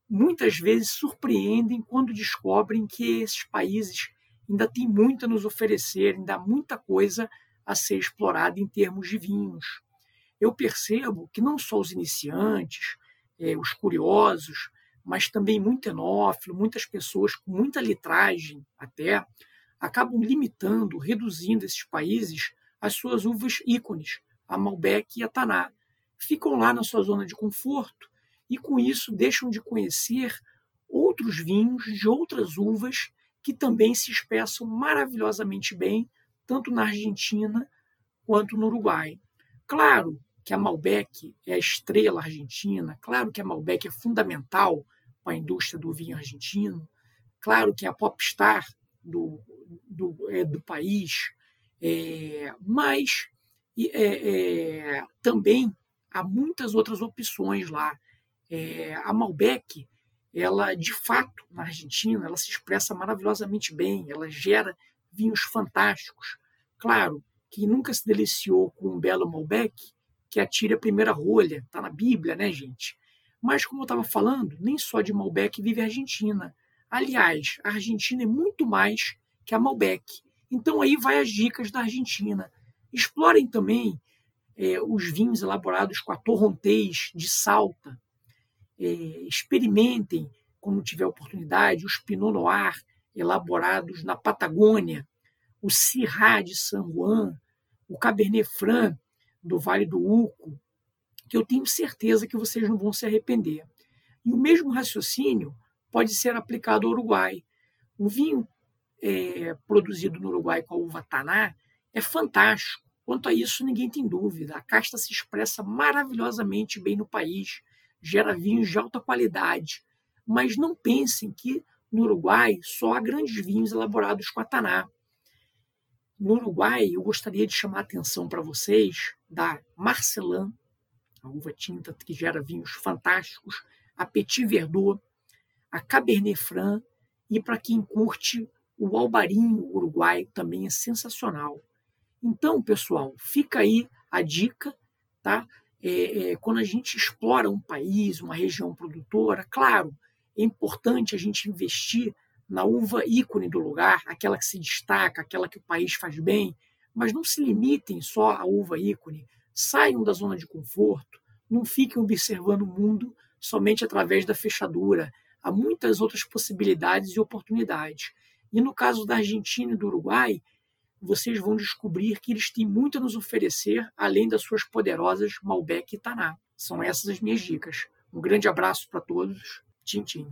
Speaker 9: muitas vezes surpreendem quando descobrem que esses países ainda têm muito a nos oferecer, ainda há muita coisa a ser explorada em termos de vinhos. Eu percebo que não só os iniciantes, é, os curiosos, mas também muito enófilo, muitas pessoas com muita litragem até, acabam limitando, reduzindo esses países às suas uvas ícones, a Malbec e a Taná. Ficam lá na sua zona de conforto e com isso deixam de conhecer outros vinhos de outras uvas que também se expressam maravilhosamente bem, tanto na Argentina quanto no Uruguai. Claro que a Malbec é a estrela argentina, claro que a Malbec é fundamental para a indústria do vinho argentino, claro que é a popstar do, do, é, do país, é, mas é, é também há muitas outras opções lá. É, a Malbec, ela de fato na Argentina, ela se expressa maravilhosamente bem, ela gera vinhos fantásticos. Claro, quem nunca se deliciou com um belo Malbec, que atire a primeira rolha, está na Bíblia, né, gente? Mas como eu estava falando, nem só de Malbec vive a Argentina. Aliás, a Argentina é muito mais que a Malbec. Então aí vai as dicas da Argentina. Explorem também é, os vinhos elaborados com a Torrontés de Salta, experimentem, quando tiver oportunidade, os Pinot Noir elaborados na Patagônia, o Syrah de San Juan, o Cabernet Franc do Vale do Uco, que eu tenho certeza que vocês não vão se arrepender. E o mesmo raciocínio pode ser aplicado ao Uruguai. O vinho é, produzido no Uruguai com a uva Taná é fantástico. Quanto a isso, ninguém tem dúvida. A casta se expressa maravilhosamente bem no país gera vinhos de alta qualidade. Mas não pensem que no Uruguai só há grandes vinhos elaborados com a Taná. No Uruguai, eu gostaria de chamar a atenção para vocês da Marcelin, a uva tinta que gera vinhos fantásticos, a Petit Verdot, a Cabernet Franc e para quem curte o Albarinho uruguaio também é sensacional. Então, pessoal, fica aí a dica, tá? É, é, quando a gente explora um país, uma região produtora, claro, é importante a gente investir na uva ícone do lugar, aquela que se destaca, aquela que o país faz bem, mas não se limitem só à uva ícone. Saiam da zona de conforto, não fiquem observando o mundo somente através da fechadura. Há muitas outras possibilidades e oportunidades. E no caso da Argentina e do Uruguai, vocês vão descobrir que eles têm muito a nos oferecer, além das suas poderosas Malbec e Taná. São essas as minhas dicas. Um grande abraço para todos. Tchim, tchim.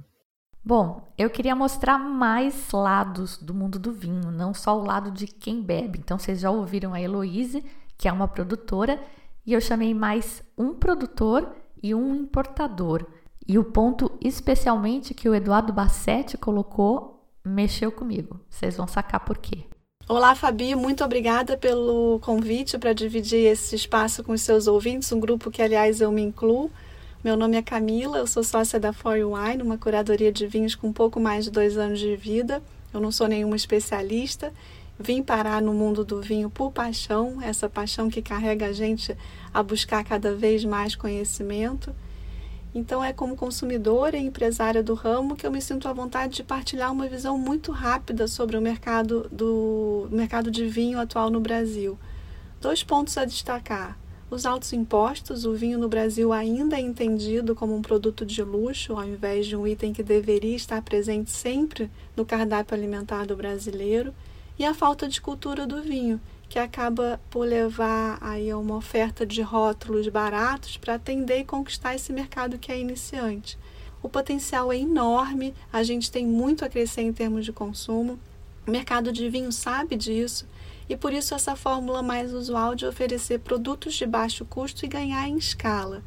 Speaker 1: Bom, eu queria mostrar mais lados do mundo do vinho, não só o lado de quem bebe. Então, vocês já ouviram a Heloise, que é uma produtora, e eu chamei mais um produtor e um importador. E o ponto especialmente que o Eduardo Bassetti colocou mexeu comigo. Vocês vão sacar por quê.
Speaker 10: Olá, Fabi, muito obrigada pelo convite para dividir esse espaço com os seus ouvintes, um grupo que, aliás, eu me incluo. Meu nome é Camila, eu sou sócia da For Wine, uma curadoria de vinhos com pouco mais de dois anos de vida. Eu não sou nenhuma especialista, vim parar no mundo do vinho por paixão, essa paixão que carrega a gente a buscar cada vez mais conhecimento. Então é como consumidora e empresária do ramo que eu me sinto à vontade de partilhar uma visão muito rápida sobre o mercado do mercado de vinho atual no Brasil. Dois pontos a destacar. Os altos impostos, o vinho no Brasil ainda é entendido como um produto de luxo, ao invés de um item que deveria estar presente sempre no cardápio alimentar do brasileiro, e a falta de cultura do vinho, que acaba por levar aí a uma oferta de rótulos baratos para atender e conquistar esse mercado que é iniciante. O potencial é enorme, a gente tem muito a crescer em termos de consumo. O mercado de vinho sabe disso e por isso essa fórmula mais usual de oferecer produtos de baixo custo e ganhar em escala.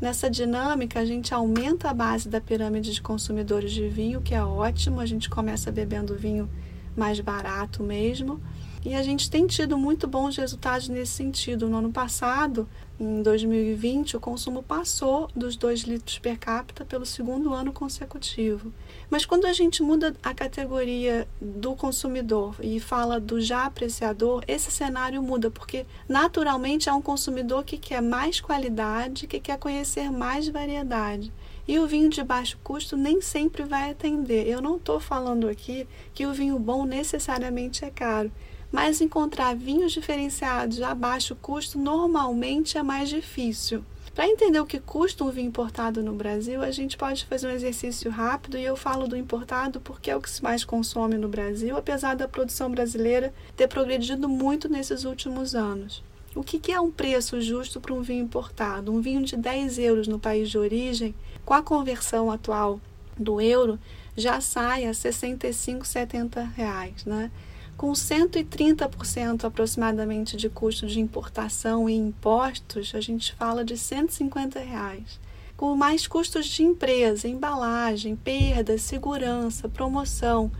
Speaker 10: Nessa dinâmica, a gente aumenta a base da pirâmide de consumidores de vinho, que é ótimo, a gente começa bebendo vinho mais barato mesmo e a gente tem tido muito bons resultados nesse sentido. No ano passado, em 2020, o consumo passou dos 2 litros per capita pelo segundo ano consecutivo. Mas quando a gente muda a categoria do consumidor e fala do já apreciador, esse cenário muda, porque naturalmente é um consumidor que quer mais qualidade, que quer conhecer mais variedade. E o vinho de baixo custo nem sempre vai atender. Eu não estou falando aqui que o vinho bom necessariamente é caro mas encontrar vinhos diferenciados a baixo custo normalmente é mais difícil. Para entender o que custa um vinho importado no Brasil, a gente pode fazer um exercício rápido e eu falo do importado porque é o que se mais consome no Brasil, apesar da produção brasileira ter progredido muito nesses últimos anos. O que é um preço justo para um vinho importado? Um vinho de 10 euros no país de origem, com a conversão atual do euro, já sai a 65, 70 reais, né? Com 130% aproximadamente de custo de importação e impostos, a gente fala de 150 reais. Com mais custos de empresa, embalagem, perda, segurança, promoção,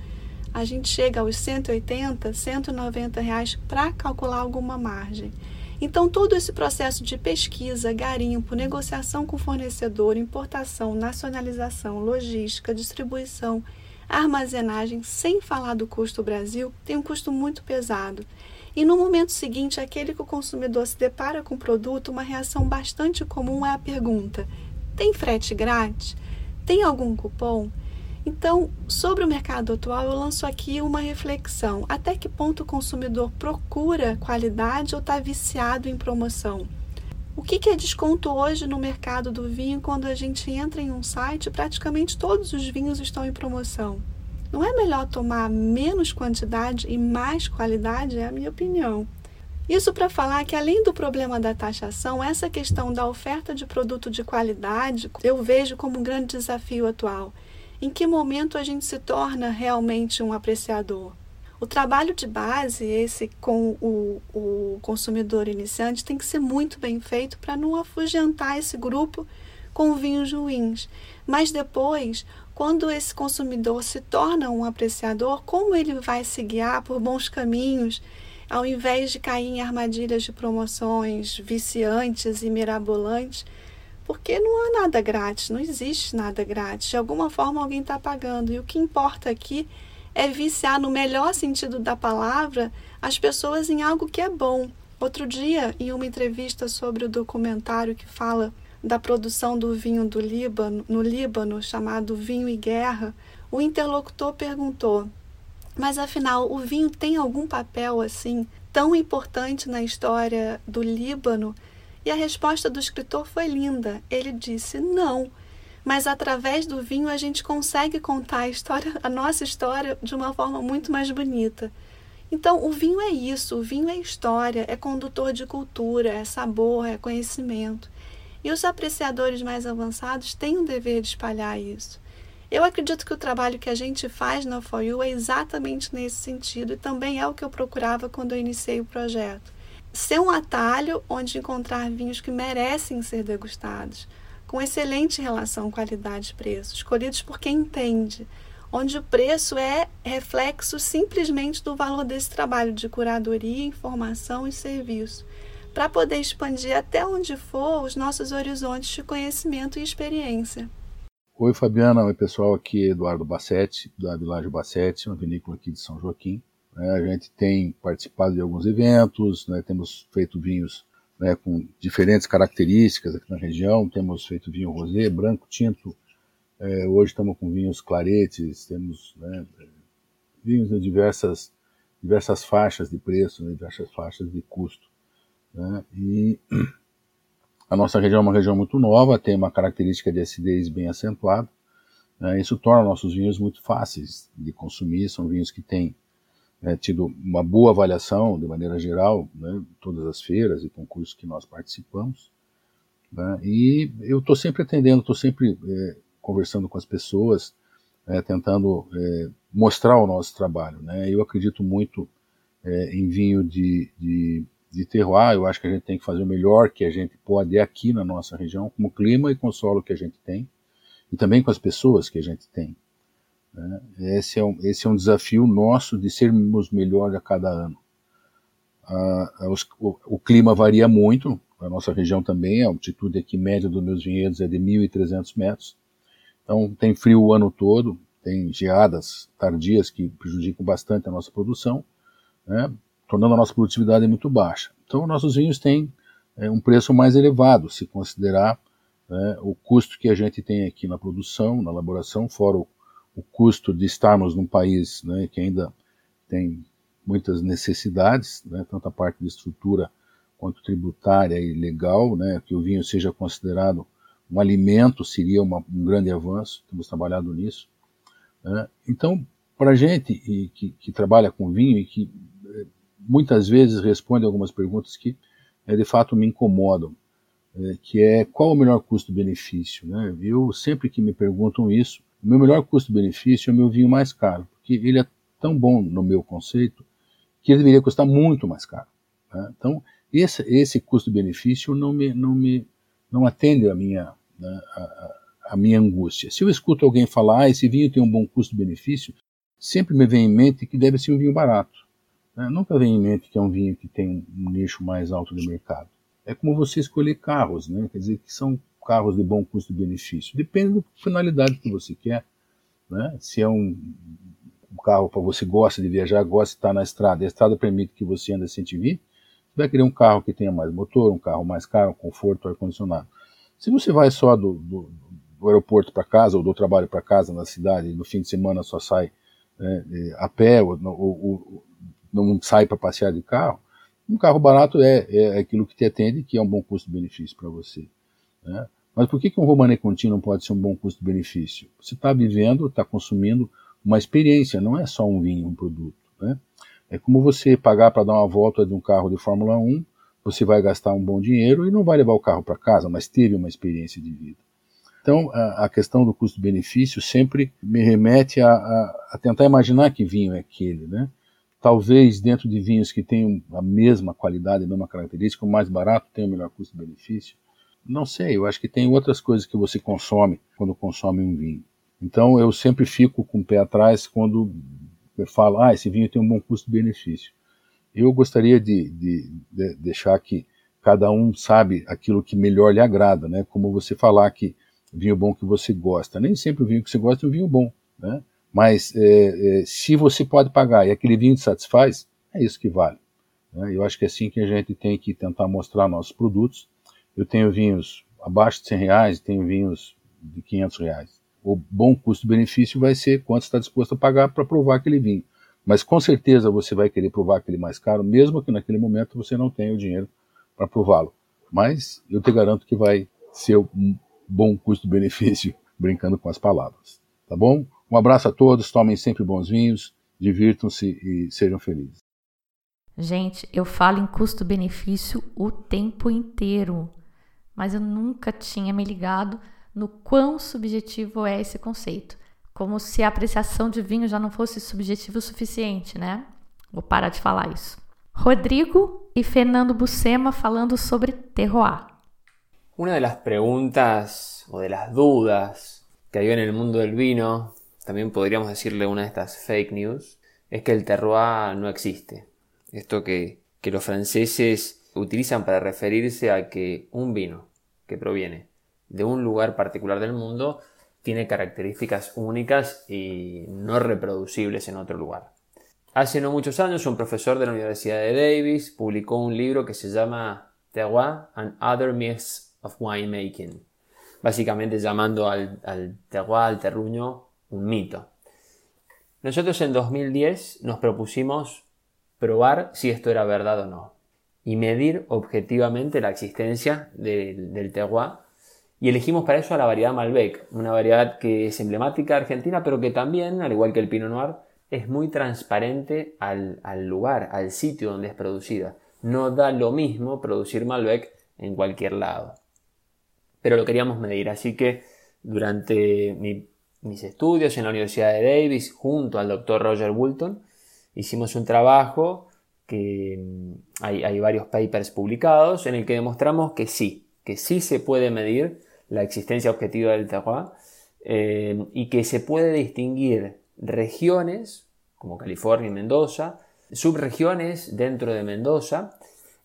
Speaker 10: a gente chega aos 180, 190 reais para calcular alguma margem. Então, todo esse processo de pesquisa, garimpo, negociação com fornecedor, importação, nacionalização, logística, distribuição armazenagem, sem falar do custo Brasil, tem um custo muito pesado. E no momento seguinte, aquele que o consumidor se depara com o produto, uma reação bastante comum é a pergunta: tem frete grátis? Tem algum cupom? Então, sobre o mercado atual, eu lanço aqui uma reflexão: até que ponto o consumidor procura qualidade ou está viciado em promoção? O que é desconto hoje no mercado do vinho quando a gente entra em um site praticamente todos os vinhos estão em promoção? Não é melhor tomar menos quantidade e mais qualidade? É a minha opinião. Isso para falar que, além do problema da taxação, essa questão da oferta de produto de qualidade eu vejo como um grande desafio atual. Em que momento a gente se torna realmente um apreciador? O trabalho de base, esse com o, o consumidor iniciante, tem que ser muito bem feito para não afugentar esse grupo com vinhos ruins. Mas depois, quando esse consumidor se torna um apreciador, como ele vai se guiar por bons caminhos, ao invés de cair em armadilhas de promoções viciantes e mirabolantes? Porque não há nada grátis, não existe nada grátis. De alguma forma alguém está pagando. E o que importa aqui é viciar, no melhor sentido da palavra, as pessoas em algo que é bom. Outro dia, em uma entrevista sobre o documentário que fala da produção do vinho do Líbano, no Líbano, chamado Vinho e Guerra, o interlocutor perguntou: Mas afinal, o vinho tem algum papel assim tão importante na história do Líbano? E a resposta do escritor foi linda. Ele disse: Não mas através do vinho a gente consegue contar a história, a nossa história de uma forma muito mais bonita. Então, o vinho é isso, o vinho é história, é condutor de cultura, é sabor, é conhecimento. E os apreciadores mais avançados têm o dever de espalhar isso. Eu acredito que o trabalho que a gente faz na For You é exatamente nesse sentido e também é o que eu procurava quando eu iniciei o projeto. Ser um atalho onde encontrar vinhos que merecem ser degustados, com excelente relação qualidade-preço, escolhidos por quem entende, onde o preço é reflexo simplesmente do valor desse trabalho de curadoria, informação e serviço, para poder expandir até onde for os nossos horizontes de conhecimento e experiência.
Speaker 11: Oi, Fabiana. Oi, pessoal. Aqui é Eduardo Bassetti, da Vilagem Bassetti, uma vinícola aqui de São Joaquim. Né? A gente tem participado de alguns eventos, né? temos feito vinhos né, com diferentes características aqui na região. Temos feito vinho rosé, branco, tinto. É, hoje estamos com vinhos claretes, temos né, vinhos de diversas, diversas faixas de preço, né, diversas faixas de custo. Né? E a nossa região é uma região muito nova, tem uma característica de acidez bem acentuada. Né? Isso torna nossos vinhos muito fáceis de consumir, são vinhos que têm é, tido uma boa avaliação de maneira geral, né, todas as feiras e concursos que nós participamos. Né, e eu estou sempre atendendo, estou sempre é, conversando com as pessoas, é, tentando mostrar o nosso trabalho. Né. Eu acredito muito é, em vinho de, de, de terroir, eu acho que a gente tem que fazer o melhor que a gente pode aqui na nossa região, com o clima e com o solo que a gente tem, e também com as pessoas que a gente tem. Né? Esse, é um, esse é um desafio nosso de sermos melhores a cada ano. Ah, os, o, o, clima varia muito, a nossa região também, a altitude aqui média dos meus vinhedos é de 1.300 metros. Então tem frio o ano todo, tem geadas tardias que prejudicam bastante a nossa produção, né? tornando a nossa produtividade muito baixa. Então nossos vinhos têm é, um preço mais elevado, se considerar né, o custo que a gente tem aqui na produção, na elaboração, fora o o custo de estarmos num país né, que ainda tem muitas necessidades, né, tanto a parte de estrutura quanto tributária e legal, né, que o vinho seja considerado um alimento seria uma, um grande avanço, temos trabalhado nisso. Né. Então, para a gente que, que, trabalha com vinho e que eh, muitas vezes responde algumas perguntas que é, de fato me incomodam, é, que é qual o melhor custo-benefício. Né? Eu sempre que me perguntam isso, meu melhor custo-benefício é o meu vinho mais caro, porque ele é tão bom no meu conceito que ele deveria custar muito mais caro. Né? Então, esse, esse custo-benefício não me, não me não atende a minha, né, minha angústia. Se eu escuto alguém falar, ah, esse vinho tem um bom custo-benefício, sempre me vem em mente que deve ser um vinho barato. Né? Nunca vem em mente que é um vinho que tem um nicho mais alto de mercado. É como você escolher carros, né? quer dizer, que são carros de bom custo-benefício? Depende da finalidade que você quer. Né? Se é um, um carro para você gosta de viajar, gosta de estar na estrada, a estrada permite que você ande 120, você vai querer um carro que tenha mais motor, um carro mais caro, conforto, ar-condicionado. Se você vai só do, do, do aeroporto para casa ou do trabalho para casa na cidade, no fim de semana só sai né, a pé ou, ou, ou não sai para passear de carro, um carro barato é, é aquilo que te atende, que é um bom custo-benefício para você. Né? Mas por que, que um Romane Conti não pode ser um bom custo-benefício? Você está vivendo, está consumindo uma experiência, não é só um vinho, um produto. Né? É como você pagar para dar uma volta de um carro de Fórmula 1, você vai gastar um bom dinheiro e não vai levar o carro para casa, mas teve uma experiência de vida. Então, a, a questão do custo-benefício sempre me remete a, a, a, tentar imaginar que vinho é aquele, né? Talvez dentro de vinhos que tenham a mesma qualidade, a mesma característica, o mais barato tenha o melhor custo-benefício. Não sei, eu acho que tem outras coisas que você consome quando consome um vinho. Então eu sempre fico com o pé atrás quando eu falo, ah, esse vinho tem um bom custo-benefício. Eu gostaria de, de, de, deixar que cada um sabe aquilo que melhor lhe agrada, né? Como você falar que vinho bom que você gosta. Nem sempre o vinho que você gosta é um vinho bom, né? Mas é, é, se você pode pagar e aquele vinho te satisfaz, é isso que vale. Né? Eu acho que é assim que a gente tem que tentar mostrar nossos produtos eu tenho vinhos abaixo de 100 reais, tenho vinhos de 500 reais. O bom custo-benefício vai ser quanto está disposto a pagar para provar aquele vinho. Mas com certeza você vai querer provar aquele mais caro, mesmo que naquele momento você não tenha o dinheiro para prová-lo. Mas eu te garanto que vai ser um bom custo-benefício, brincando com as palavras. Tá bom? Um abraço a todos, tomem sempre bons vinhos, divirtam-se e sejam felizes.
Speaker 1: Gente, eu falo em custo-benefício o tempo inteiro mas eu nunca tinha me ligado no quão subjetivo é esse conceito. Como se a apreciação de vinho já não fosse subjetivo o suficiente, né? Vou parar de falar isso. Rodrigo e Fernando Bucema falando sobre terroir.
Speaker 12: Una de las preguntas o de las dudas que hay en el mundo del vino, también podríamos decirle una de estas fake news, es que el terroir no existe. Esto que, que los franceses utilizan para referirse a que un vino que proviene de un lugar particular del mundo tiene características únicas y no reproducibles en otro lugar. Hace no muchos años un profesor de la Universidad de Davis publicó un libro que se llama Terroir and Other Myths of Winemaking, básicamente llamando al, al terroir, al terruño, un mito. Nosotros en 2010 nos propusimos probar si esto era verdad o no y medir objetivamente la existencia del terroir y elegimos para eso a la variedad Malbec, una variedad que es emblemática Argentina, pero que también, al igual que el Pinot Noir, es muy transparente al, lugar, al sitio donde es producida. No da lo mismo producir Malbec en cualquier lado. Pero lo queríamos medir, así que durante mis estudios en la Universidad de Davis, junto al doctor Roger Woolton, hicimos un trabajo que mm, hay, varios papers publicados en el que demostramos que sí, que sí se puede medir la existencia objetiva del terroir eh, y que se puede distinguir regiones, como California y Mendoza, subregiones dentro de Mendoza,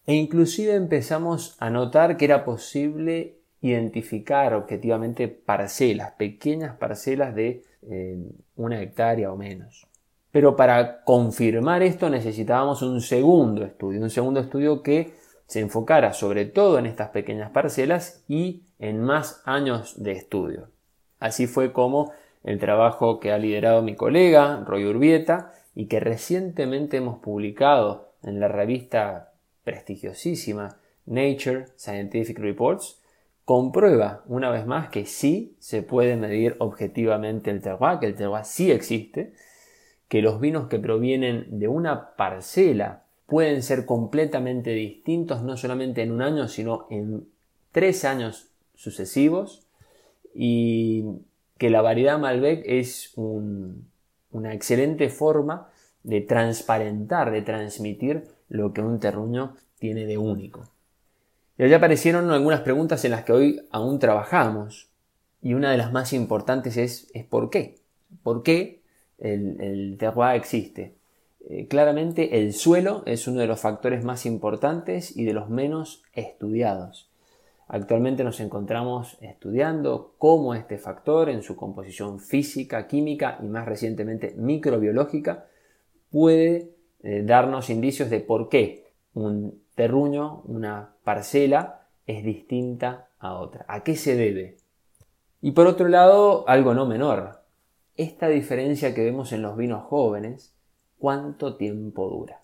Speaker 12: e inclusive empezamos a notar que era posible identificar objetivamente parcelas, pequeñas parcelas de eh, una hectárea o menos. Pero para confirmar esto necesitábamos un segundo estudio, un segundo estudio que se enfocara sobre todo en estas pequeñas parcelas y en más años de estudio. Así fue como el trabajo que ha liderado mi colega Roy Urbieta y que recientemente hemos publicado en la revista prestigiosísima Nature Scientific Reports comprueba una vez más que sí se puede medir objetivamente el terroir, que el terroir sí existe, que los vinos que provienen de una parcela pueden ser completamente distintos no solamente en un año, sino en tres años sucesivos y que la variedad Malbec es una excelente forma de transparentar, de transmitir lo que un terruño tiene de único. Y allá aparecieron algunas preguntas en las que hoy aún trabajamos y una de las más importantes es, ¿por qué? ¿Por qué el, el terroir existe? Eh, claramente el suelo es uno de los factores más importantes y de los menos estudiados. Actualmente nos encontramos estudiando cómo este factor en su composición física, química y más recientemente microbiológica puede eh, darnos indicios de por qué un terruño, una parcela, es distinta a otra. ¿A qué se debe? Y por otro lado, algo no menor, esta diferencia que vemos en los vinos jóvenes, ¿cuánto tiempo dura?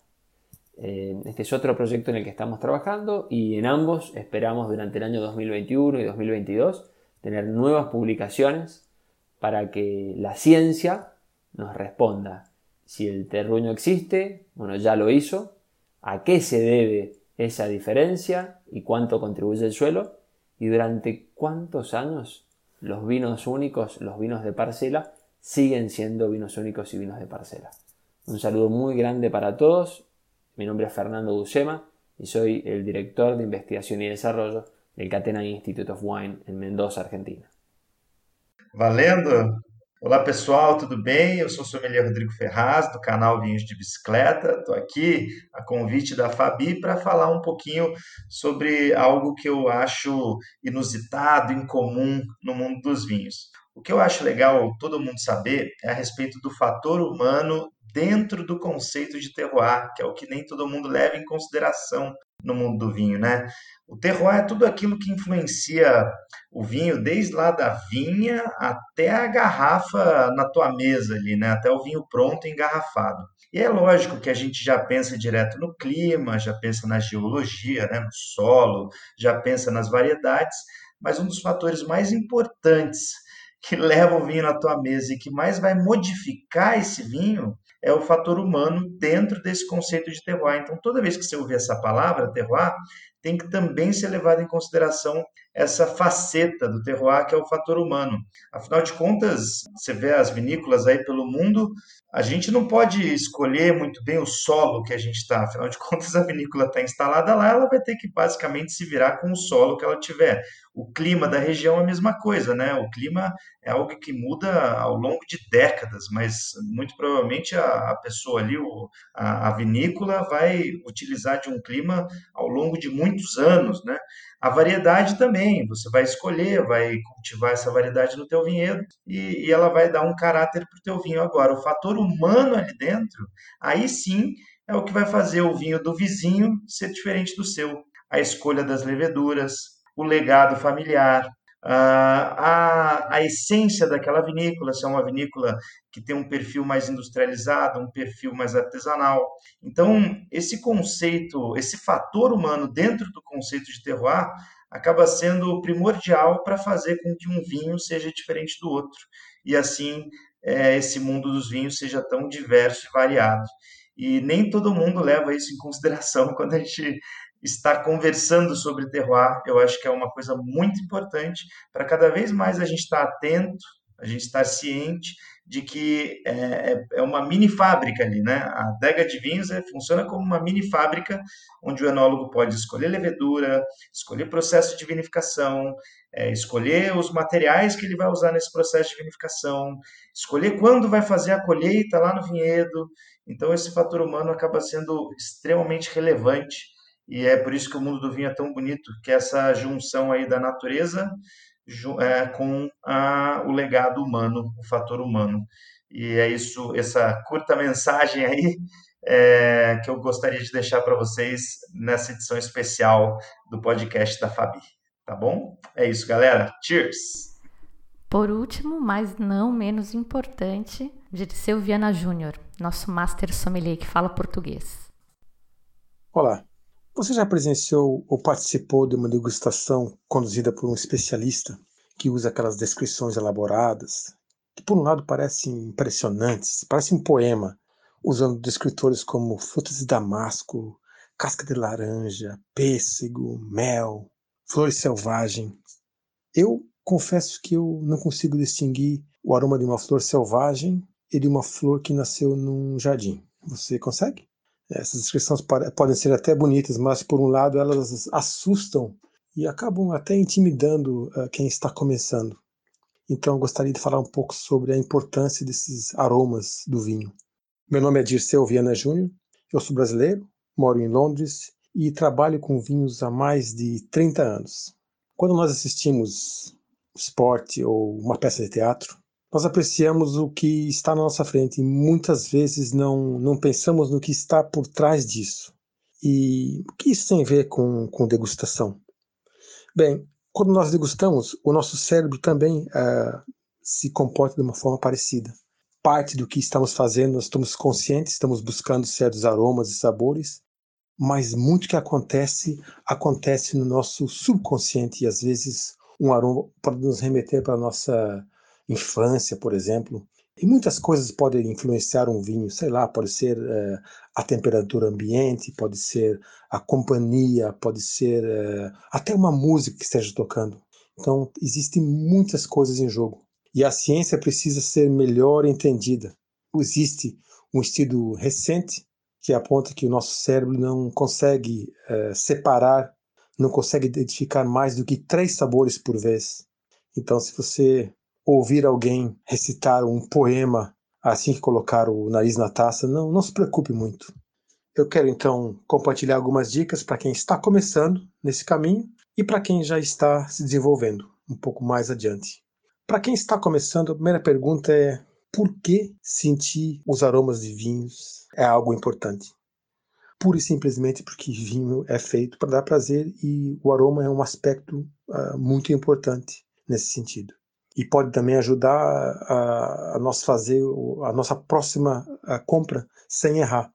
Speaker 12: Eh, este es otro proyecto en el que estamos trabajando y en ambos esperamos durante el año 2021 y 2022 tener nuevas publicaciones para que la ciencia nos responda si el terruño existe, bueno, ya lo hizo, a qué se debe esa diferencia y cuánto contribuye el suelo y durante cuántos años los vinos únicos, los vinos de parcela, siguen siendo vinos únicos y vinos de parcela. Un saludo muy grande para todos mi nombre es Fernando Ducema y soy el director de investigación y desarrollo del Catena Institute of Wine em Mendoza, Argentina.
Speaker 13: Valendo! Olá pessoal, tudo bem? Eu sou o sommelier Rodrigo Ferraz, do canal Vinhos de Bicicleta. Estou aqui a convite da Fabi para falar um pouquinho sobre algo que eu acho inusitado, incomum no mundo dos vinhos. O que eu acho legal todo mundo saber é a respeito do fator humano dentro do conceito de terroir, que é o que nem todo mundo leva em consideração no mundo do vinho, né? O terroir é tudo aquilo que influencia o vinho, desde lá da vinha até a garrafa na tua mesa ali, né? Até o vinho pronto engarrafado. E é lógico que a gente já pensa direto no clima, já pensa na geologia, né? no solo, já pensa nas variedades, mas um dos fatores mais importantes que leva o vinho na tua mesa e que mais vai modificar esse vinho é o fator humano dentro desse conceito de terroir. Então, toda vez que você ouvir essa palavra, terroir, tem que também ser levado em consideração essa faceta do terroir que é o fator humano. Afinal de contas, você vê as vinícolas aí pelo mundo, a gente não pode escolher muito bem o solo que a gente está. Afinal de contas, a vinícola está instalada lá, ela vai ter que basicamente se virar com o solo que ela tiver. O clima da região é a mesma coisa, né? O clima é algo que muda ao longo de décadas, mas muito provavelmente a, a pessoa ali, o, a, a vinícola, vai utilizar de um clima ao longo de muitos anos, né? A variedade também, você vai escolher, vai cultivar essa variedade no teu vinhedo e, e ela vai dar um caráter para o teu vinho. Agora, o fator humano ali dentro, aí sim é o que vai fazer o vinho do vizinho ser diferente do seu. A escolha das leveduras, o legado familiar, a, a essência daquela vinícola, se é uma vinícola que tem um perfil mais industrializado, um perfil mais artesanal. Então, esse conceito, esse fator humano dentro do conceito de terroir acaba sendo primordial para fazer com que um vinho seja diferente do outro. E assim, é, esse mundo dos vinhos seja tão diverso e variado. E nem todo mundo leva isso em consideração quando a gente está conversando sobre terroir. Eu acho que é uma coisa muito importante para cada vez mais a gente estar atento, a gente estar ciente de que é, é, é uma mini fábrica ali, né? A adega de vinhos é, funciona como uma mini fábrica onde o enólogo pode escolher levedura, escolher processo de vinificação, é, escolher os materiais que ele vai usar nesse processo de vinificação, escolher quando vai fazer a colheita lá no vinhedo. Então, esse fator humano acaba sendo extremamente relevante e é por isso que o mundo do vinho é tão bonito, que é essa junção aí da natureza é, com a, o legado humano, o fator humano. E é isso, essa curta mensagem aí é, que eu gostaria de deixar para vocês nessa edição especial do podcast da Fabi. Tá bom? É isso, galera. Cheers!
Speaker 1: Por último, mas não menos importante, Dirceu Viana Júnior, nosso Master Sommelier que fala português.
Speaker 14: Olá, você já presenciou ou participou de uma degustação conduzida por um especialista que usa aquelas descrições elaboradas, que por um lado parecem impressionantes, parece um poema, usando descritores como frutas de damasco, casca de laranja, pêssego, mel, flores selvagens. Eu confesso que eu não consigo distinguir o aroma de uma flor selvagem e de uma flor que nasceu num jardim. Você consegue? Essas descrições podem ser até bonitas, mas por um lado elas assustam e acabam até intimidando uh, quem está começando. Então eu gostaria de falar um pouco sobre a importância desses aromas do vinho. Meu nome é Dirceu Viana Júnior, eu sou brasileiro, moro em Londres e trabalho com vinhos há mais de 30 anos. Quando nós assistimos esporte ou uma peça de teatro, nós apreciamos o que está na nossa frente e muitas vezes não, não pensamos no que está por trás disso. E o que isso tem a ver com, com degustação? Bem, quando nós degustamos, o nosso cérebro também uh, se comporta de uma forma parecida. Parte do que estamos fazendo, nós estamos conscientes, estamos buscando certos aromas e sabores, mas muito que acontece, acontece no nosso subconsciente e às vezes um aroma pode nos remeter para a nossa infância, por exemplo. E muitas coisas podem influenciar um vinho, sei lá, pode ser é, a temperatura ambiente, pode ser a companhia, pode ser é, até uma música que esteja tocando. Então, existem muitas coisas em jogo. E a ciência precisa ser melhor entendida. Existe um estudo recente que aponta que o nosso cérebro não consegue é, separar, não consegue identificar mais do que três sabores por vez. Então, se você ouvir alguém recitar um poema assim que colocar o nariz na taça, não, não se preocupe muito. Eu quero então compartilhar algumas dicas para quem está começando nesse caminho e para quem já está se desenvolvendo um pouco mais adiante. Para quem está começando, a primeira pergunta é: por que sentir os aromas de vinhos é algo importante? Pura e simplesmente porque vinho é feito para dar prazer e o aroma é um aspecto uh, muito importante nesse sentido e pode também ajudar a, a nós fazer a nossa próxima compra sem errar.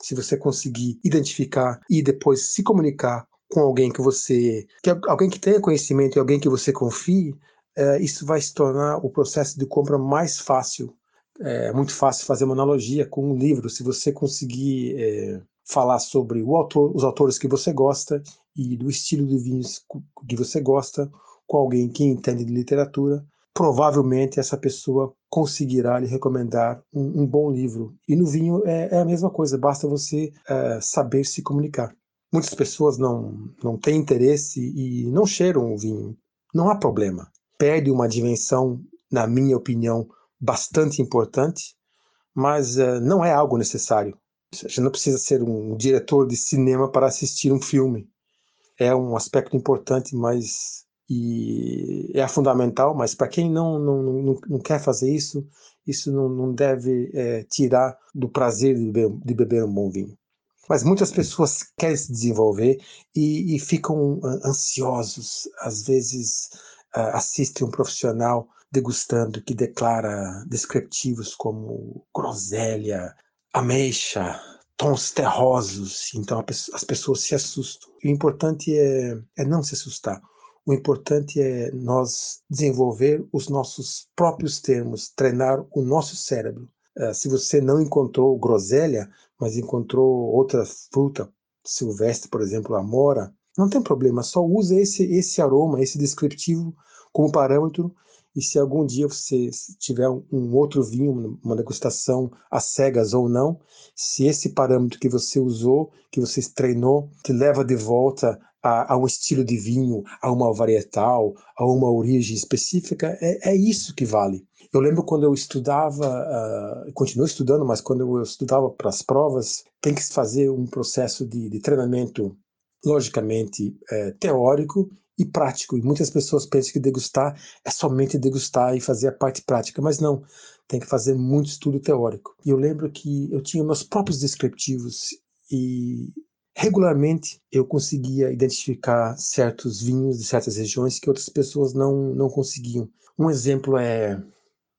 Speaker 14: Se você conseguir identificar e depois se comunicar com alguém que você, que alguém que tenha conhecimento e alguém que você confie, é, isso vai se tornar o processo de compra mais fácil. É muito fácil fazer uma analogia com um livro. Se você conseguir é, falar sobre autor, os autores que você gosta e do estilo de vinhos que você gosta com alguém que entende de literatura, provavelmente essa pessoa conseguirá lhe recomendar um, um bom livro. E no vinho é, é, a mesma coisa, basta você é, saber se comunicar. Muitas pessoas não, não têm interesse e não cheiram o vinho. Não há problema. Perde uma dimensão, na minha opinião, bastante importante, mas é, não é algo necessário. Gente não precisa ser um diretor de cinema para assistir um filme. é um aspecto importante, mas e é fundamental, mas para quem não, não, não, não, quer fazer isso, isso não, não deve é, tirar do prazer de beber, de beber um bom vinho. Mas muitas pessoas querem se desenvolver e, e ficam ansiosos, às vezes uh, assistem um profissional degustando que declara descriptivos como groselha, ameixa, tons terrosos, então as pessoas se assustam. O importante é, é não se assustar. O importante é nós desenvolver os nossos próprios termos, treinar o nosso cérebro. Uh, se você não encontrou groselha, mas encontrou outra fruta silvestre, por exemplo, a mora, não tem problema, só usa esse, esse aroma, esse descritivo como parâmetro e se algum dia você tiver um outro vinho, uma degustação às cegas ou não, se esse parâmetro que você usou, que você treinou, te leva de volta a, a um estilo de vinho, a uma varietal, a uma origem específica, é, é isso que vale. Eu lembro quando eu estudava, uh, continuo estudando, mas quando eu estudava para as provas, tem que se fazer um processo de, de treinamento, logicamente, é, teórico e prático. E muitas pessoas pensam que degustar é somente degustar e fazer a parte prática, mas não. Tem que fazer muito estudo teórico. E eu lembro que eu tinha meus próprios descriptivos e regularmente eu conseguia identificar certos vinhos de certas regiões que outras pessoas não, não conseguiam. Um exemplo é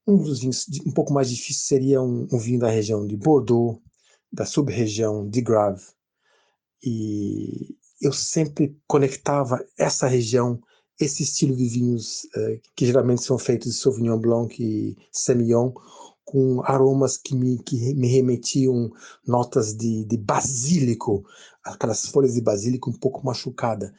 Speaker 14: um dos vinhos um pouco mais difícil seria um, um vinho da região de Bordeaux, da sub-região de Grave. E eu sempre conectava essa região, esse estilo de vinhos eh, que geralmente são feitos de Sauvignon Blanc e Semillon, com aromas que me, que me remetiam notas de, de basílico, aquelas folhas de basílico um pouco machucada.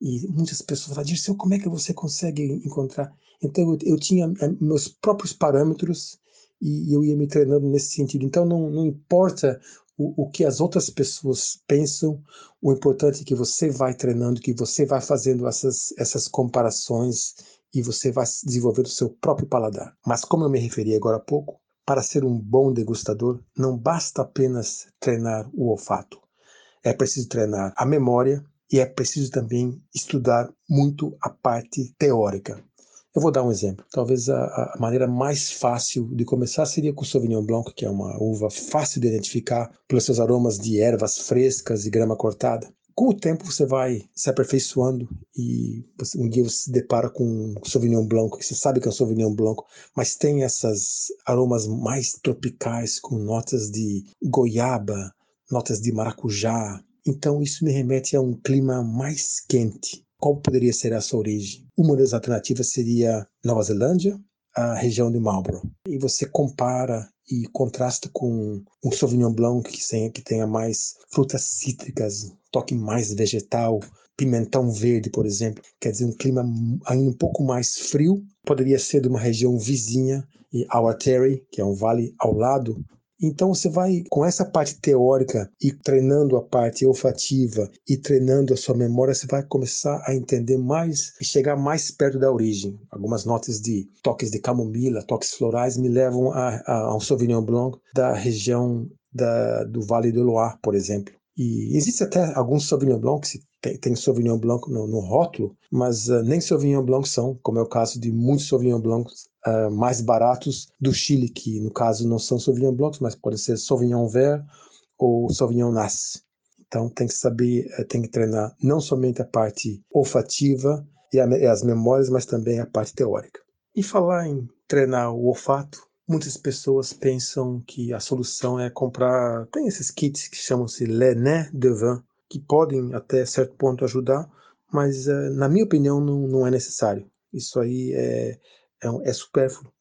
Speaker 14: E muitas pessoas falavam, Dirceu, como é que você consegue encontrar? Então eu, eu tinha eh, meus próprios parâmetros e eu ia me treinando nesse sentido. Então não, não importa o, o que as outras pessoas pensam, o importante é que você vai treinando, que você vai fazendo essas, essas comparações e você vai desenvolver o seu próprio paladar. Mas como eu me referi agora há pouco, para ser um bom degustador, não basta apenas treinar o olfato. É preciso treinar a memória e é preciso também estudar muito a parte teórica. Eu vou dar um exemplo. Talvez a, a, maneira mais fácil de começar seria com o Sauvignon Blanc, que é uma uva fácil de identificar pelos seus aromas de ervas frescas e grama cortada. Com o tempo você vai se aperfeiçoando e um dia você se depara com um Sauvignon Blanc, que você sabe que é um Sauvignon Blanc, mas tem essas aromas mais tropicais com notas de goiaba, notas de maracujá. Então isso me remete a um clima mais quente. Qual poderia ser a sua origem? Uma das alternativas seria Nova Zelândia, a região de Marlborough. E você compara e contrasta com um Sauvignon Blanc que tenha, mais frutas cítricas, toque mais vegetal, pimentão verde, por exemplo. Quer dizer, um clima ainda um pouco mais frio. Poderia ser de uma região vizinha, e Terry, que é um vale ao lado então você vai com essa parte teórica e treinando a parte olfativa e treinando a sua memória, você vai começar a entender mais e chegar mais perto da origem. Algumas notas de toques de camomila, toques florais me levam a, a, a um Sauvignon Blanc da região da, do Vale do Loire, por exemplo. E existe até alguns Sauvignon Blanc que tem, tem Sauvignon Blanc no, no rótulo, mas uh, nem Sauvignon Blanc são, como é o caso de muitos Sauvignon Blancs uh, mais baratos do Chile, que no caso não são Sauvignon Blancs, mas podem ser Sauvignon Vert ou Sauvignon Nasse. Então tem que saber, uh, tem que treinar não somente a parte olfativa e, as memórias, mas também a parte teórica. E falar em treinar o olfato, muitas pessoas pensam que a solução é comprar. Tem esses kits que chamam-se Le Nez de Vin, que podem até certo ponto ajudar, mas uh, na minha opinião não, não é necessário. Isso aí é, é, é supérfluo.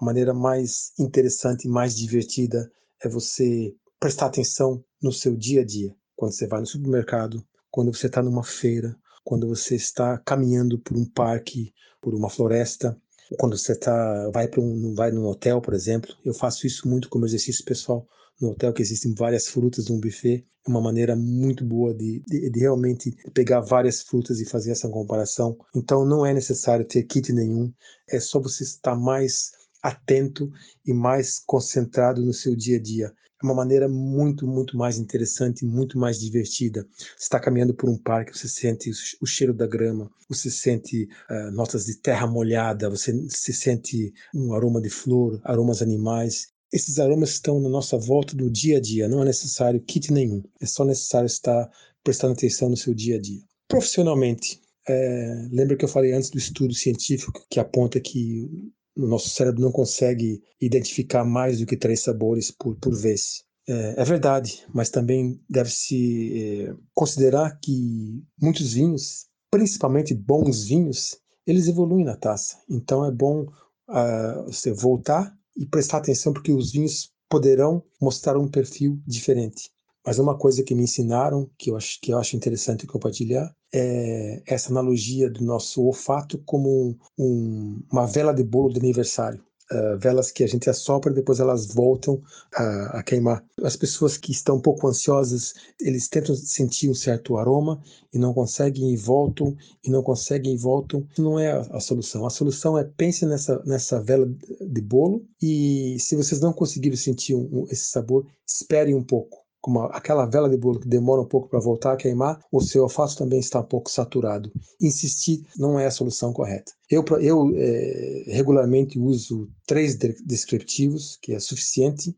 Speaker 14: A maneira mais interessante e mais divertida é você prestar atenção no seu dia a dia. Quando você vai no supermercado, quando você está numa feira, quando você está caminhando por um parque, por uma floresta, quando você tá, vai para um, vai num hotel, por exemplo. Eu faço isso muito como exercício pessoal no hotel que existem várias frutas no buffet. Uma maneira muito boa de, de, de, realmente pegar várias frutas e fazer essa comparação. Então não é necessário ter kit nenhum, é só você estar mais atento e mais concentrado no seu dia a dia. É uma maneira muito, muito mais interessante, muito mais divertida. Você está caminhando por um parque, você sente o cheiro da grama, você sente uh, notas de terra molhada, você se sente um aroma de flor, aromas animais. Esses aromas estão na nossa volta no dia a dia, não é necessário kit nenhum, é só necessário estar prestando atenção no seu dia a dia. Profissionalmente, é, lembra que eu falei antes do estudo científico que aponta que o nosso cérebro não consegue identificar mais do que três sabores por, por vez. É, é verdade, mas também deve-se é, considerar que muitos vinhos, principalmente bons vinhos, eles evoluem na taça. Então é bom uh, você voltar e prestar atenção porque os vinhos poderão mostrar um perfil diferente. Mas uma coisa que me ensinaram, que eu acho, que eu acho interessante compartilhar, é essa analogia do nosso olfato como um, uma vela de bolo de aniversário. Uh, velas que a gente assopra e depois elas voltam a, a, queimar. As pessoas que estão um pouco ansiosas, eles tentam sentir um certo aroma e não conseguem e voltam, e não conseguem e voltam. Não é a, a solução. A solução é pense nessa, nessa vela de bolo e se vocês não conseguirem sentir um, esse sabor, espere um pouco como aquela vela de bolo que demora um pouco para voltar a queimar, o seu olfato também está um pouco saturado. Insistir não é a solução correta. Eu, eu é, regularmente uso três descriptivos, que é suficiente,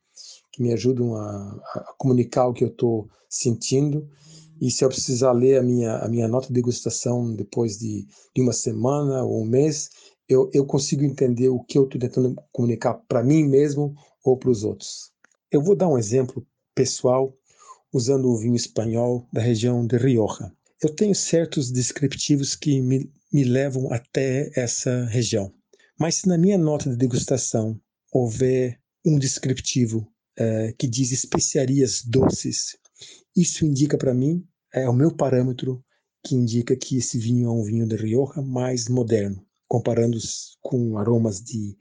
Speaker 14: que me ajudam a, a comunicar o que eu estou sentindo. E se eu precisar ler a minha, a minha nota de degustação depois de, de uma semana ou um mês, eu, eu consigo entender o que eu estou tentando comunicar para mim mesmo ou para os outros. Eu vou dar um exemplo pessoal usando o vinho espanhol da região de Rioja. Eu tenho certos descriptivos que me, me levam até essa região. Mas se na minha nota de degustação houver um descriptivo é, que diz especiarias doces, isso indica para mim, é o meu parâmetro que indica que esse vinho é um vinho de Rioja mais moderno, comparando com aromas de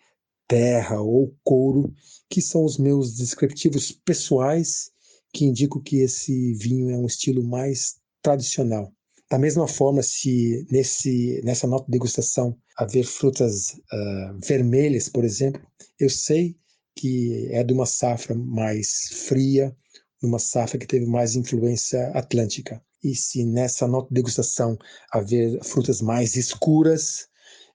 Speaker 14: terra ou couro, que são os meus descriptivos pessoais que indicam que esse vinho é um estilo mais tradicional. Da mesma forma, se nesse, nessa nota de degustação haver frutas uh, vermelhas, por exemplo, eu sei que é de uma safra mais fria, uma safra que teve mais influência atlântica. E se nessa nota de degustação haver frutas mais escuras,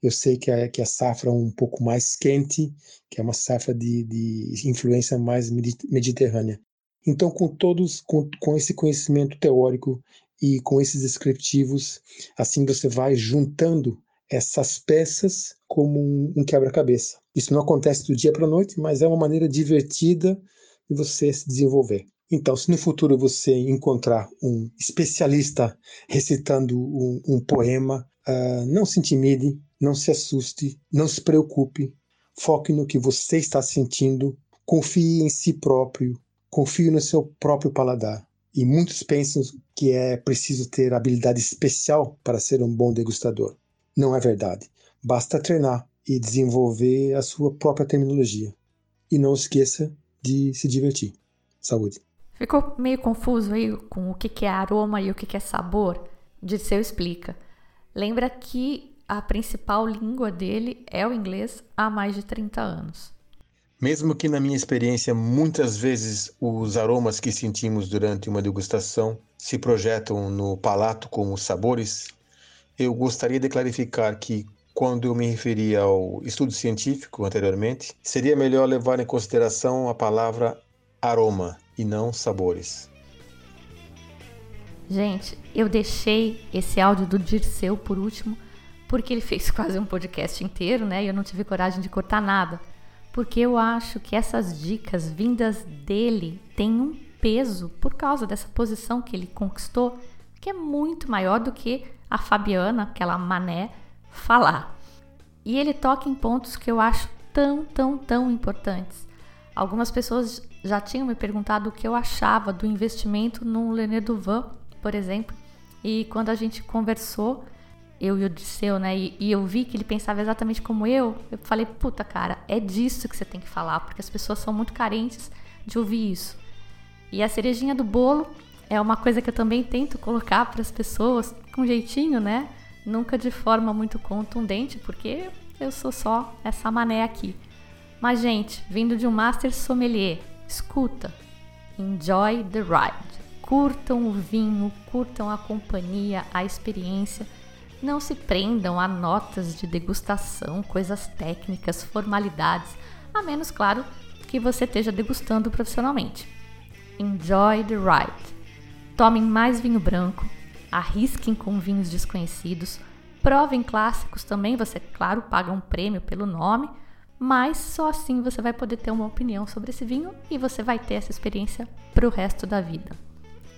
Speaker 14: eu sei que a, que a safra é um pouco mais quente, que é uma safra de, de influência mais mediterrânea. Então, com todos, com, com esse conhecimento teórico e com esses descriptivos, assim você vai juntando essas peças como um, um quebra-cabeça. Isso não acontece do dia para a noite, mas é uma maneira divertida de você se desenvolver. Então, se no futuro você encontrar um especialista recitando um, um poema, uh, não se intimide, não se assuste, não se preocupe, foque no que você está sentindo, confie em si próprio, confie no seu próprio paladar. E muitos pensam que é preciso ter habilidade especial para ser um bom degustador. Não é verdade. Basta treinar e desenvolver a sua própria terminologia. E não esqueça de se divertir. Saúde.
Speaker 1: Ficou meio confuso aí com o que é aroma e o que é sabor? Dirceu explica. Lembra que a principal língua dele é o inglês há mais de 30 anos.
Speaker 14: Mesmo que na minha experiência muitas vezes os aromas que sentimos durante uma degustação se projetam no palato como sabores, eu gostaria de clarificar que quando eu me referi ao estudo científico anteriormente, seria melhor levar em consideração a palavra aroma e não sabores.
Speaker 1: Gente, eu deixei esse áudio do Dirceu por último, porque ele fez quase um podcast inteiro, né? E eu não tive coragem de cortar nada porque eu acho que essas dicas vindas dele têm um peso por causa dessa posição que ele conquistou, que é muito maior do que a Fabiana, aquela mané, falar. E ele toca em pontos que eu acho tão, tão, tão importantes. Algumas pessoas já tinham me perguntado o que eu achava do investimento no Lené Duvan, por exemplo, e quando a gente conversou, eu e o Disseu, né? E, e, eu vi que ele pensava exatamente como eu. Eu falei, puta, cara, é disso que você tem que falar, porque as pessoas são muito carentes de ouvir isso. E a cerejinha do bolo é uma coisa que eu também tento colocar para as pessoas com jeitinho, né? Nunca de forma muito contundente, porque eu sou só essa mané aqui. Mas, gente, vindo de um Master Sommelier, escuta. Enjoy the ride. Curtam o vinho, curtam a companhia, a experiência. Não se prendam a notas de degustação, coisas técnicas, formalidades, a menos, claro, que você esteja degustando profissionalmente. Enjoy the ride. Tomem mais vinho branco, arrisquem com vinhos desconhecidos, provem clássicos também, você, claro, paga um prêmio pelo nome, mas só assim você vai poder ter uma opinião sobre esse vinho e você vai ter essa experiência para o resto da vida.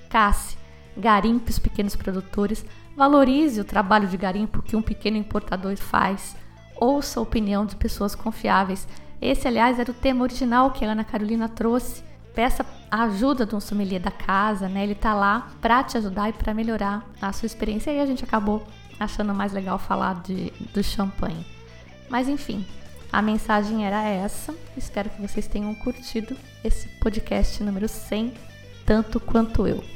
Speaker 1: Casse, garimpe os pequenos produtores, valorize o trabalho de garimpo que um pequeno importador faz, ouça a opinião de pessoas confiáveis. Esse, aliás, era o tema original que a Ana Carolina trouxe. Peça a ajuda de um sommelier da casa, né? Ele tá lá para te ajudar e para melhorar a sua experiência. E a gente acabou achando mais legal falar de, do champanhe. Mas enfim, a mensagem era essa. Espero que vocês tenham curtido esse podcast número 100, tanto quanto eu.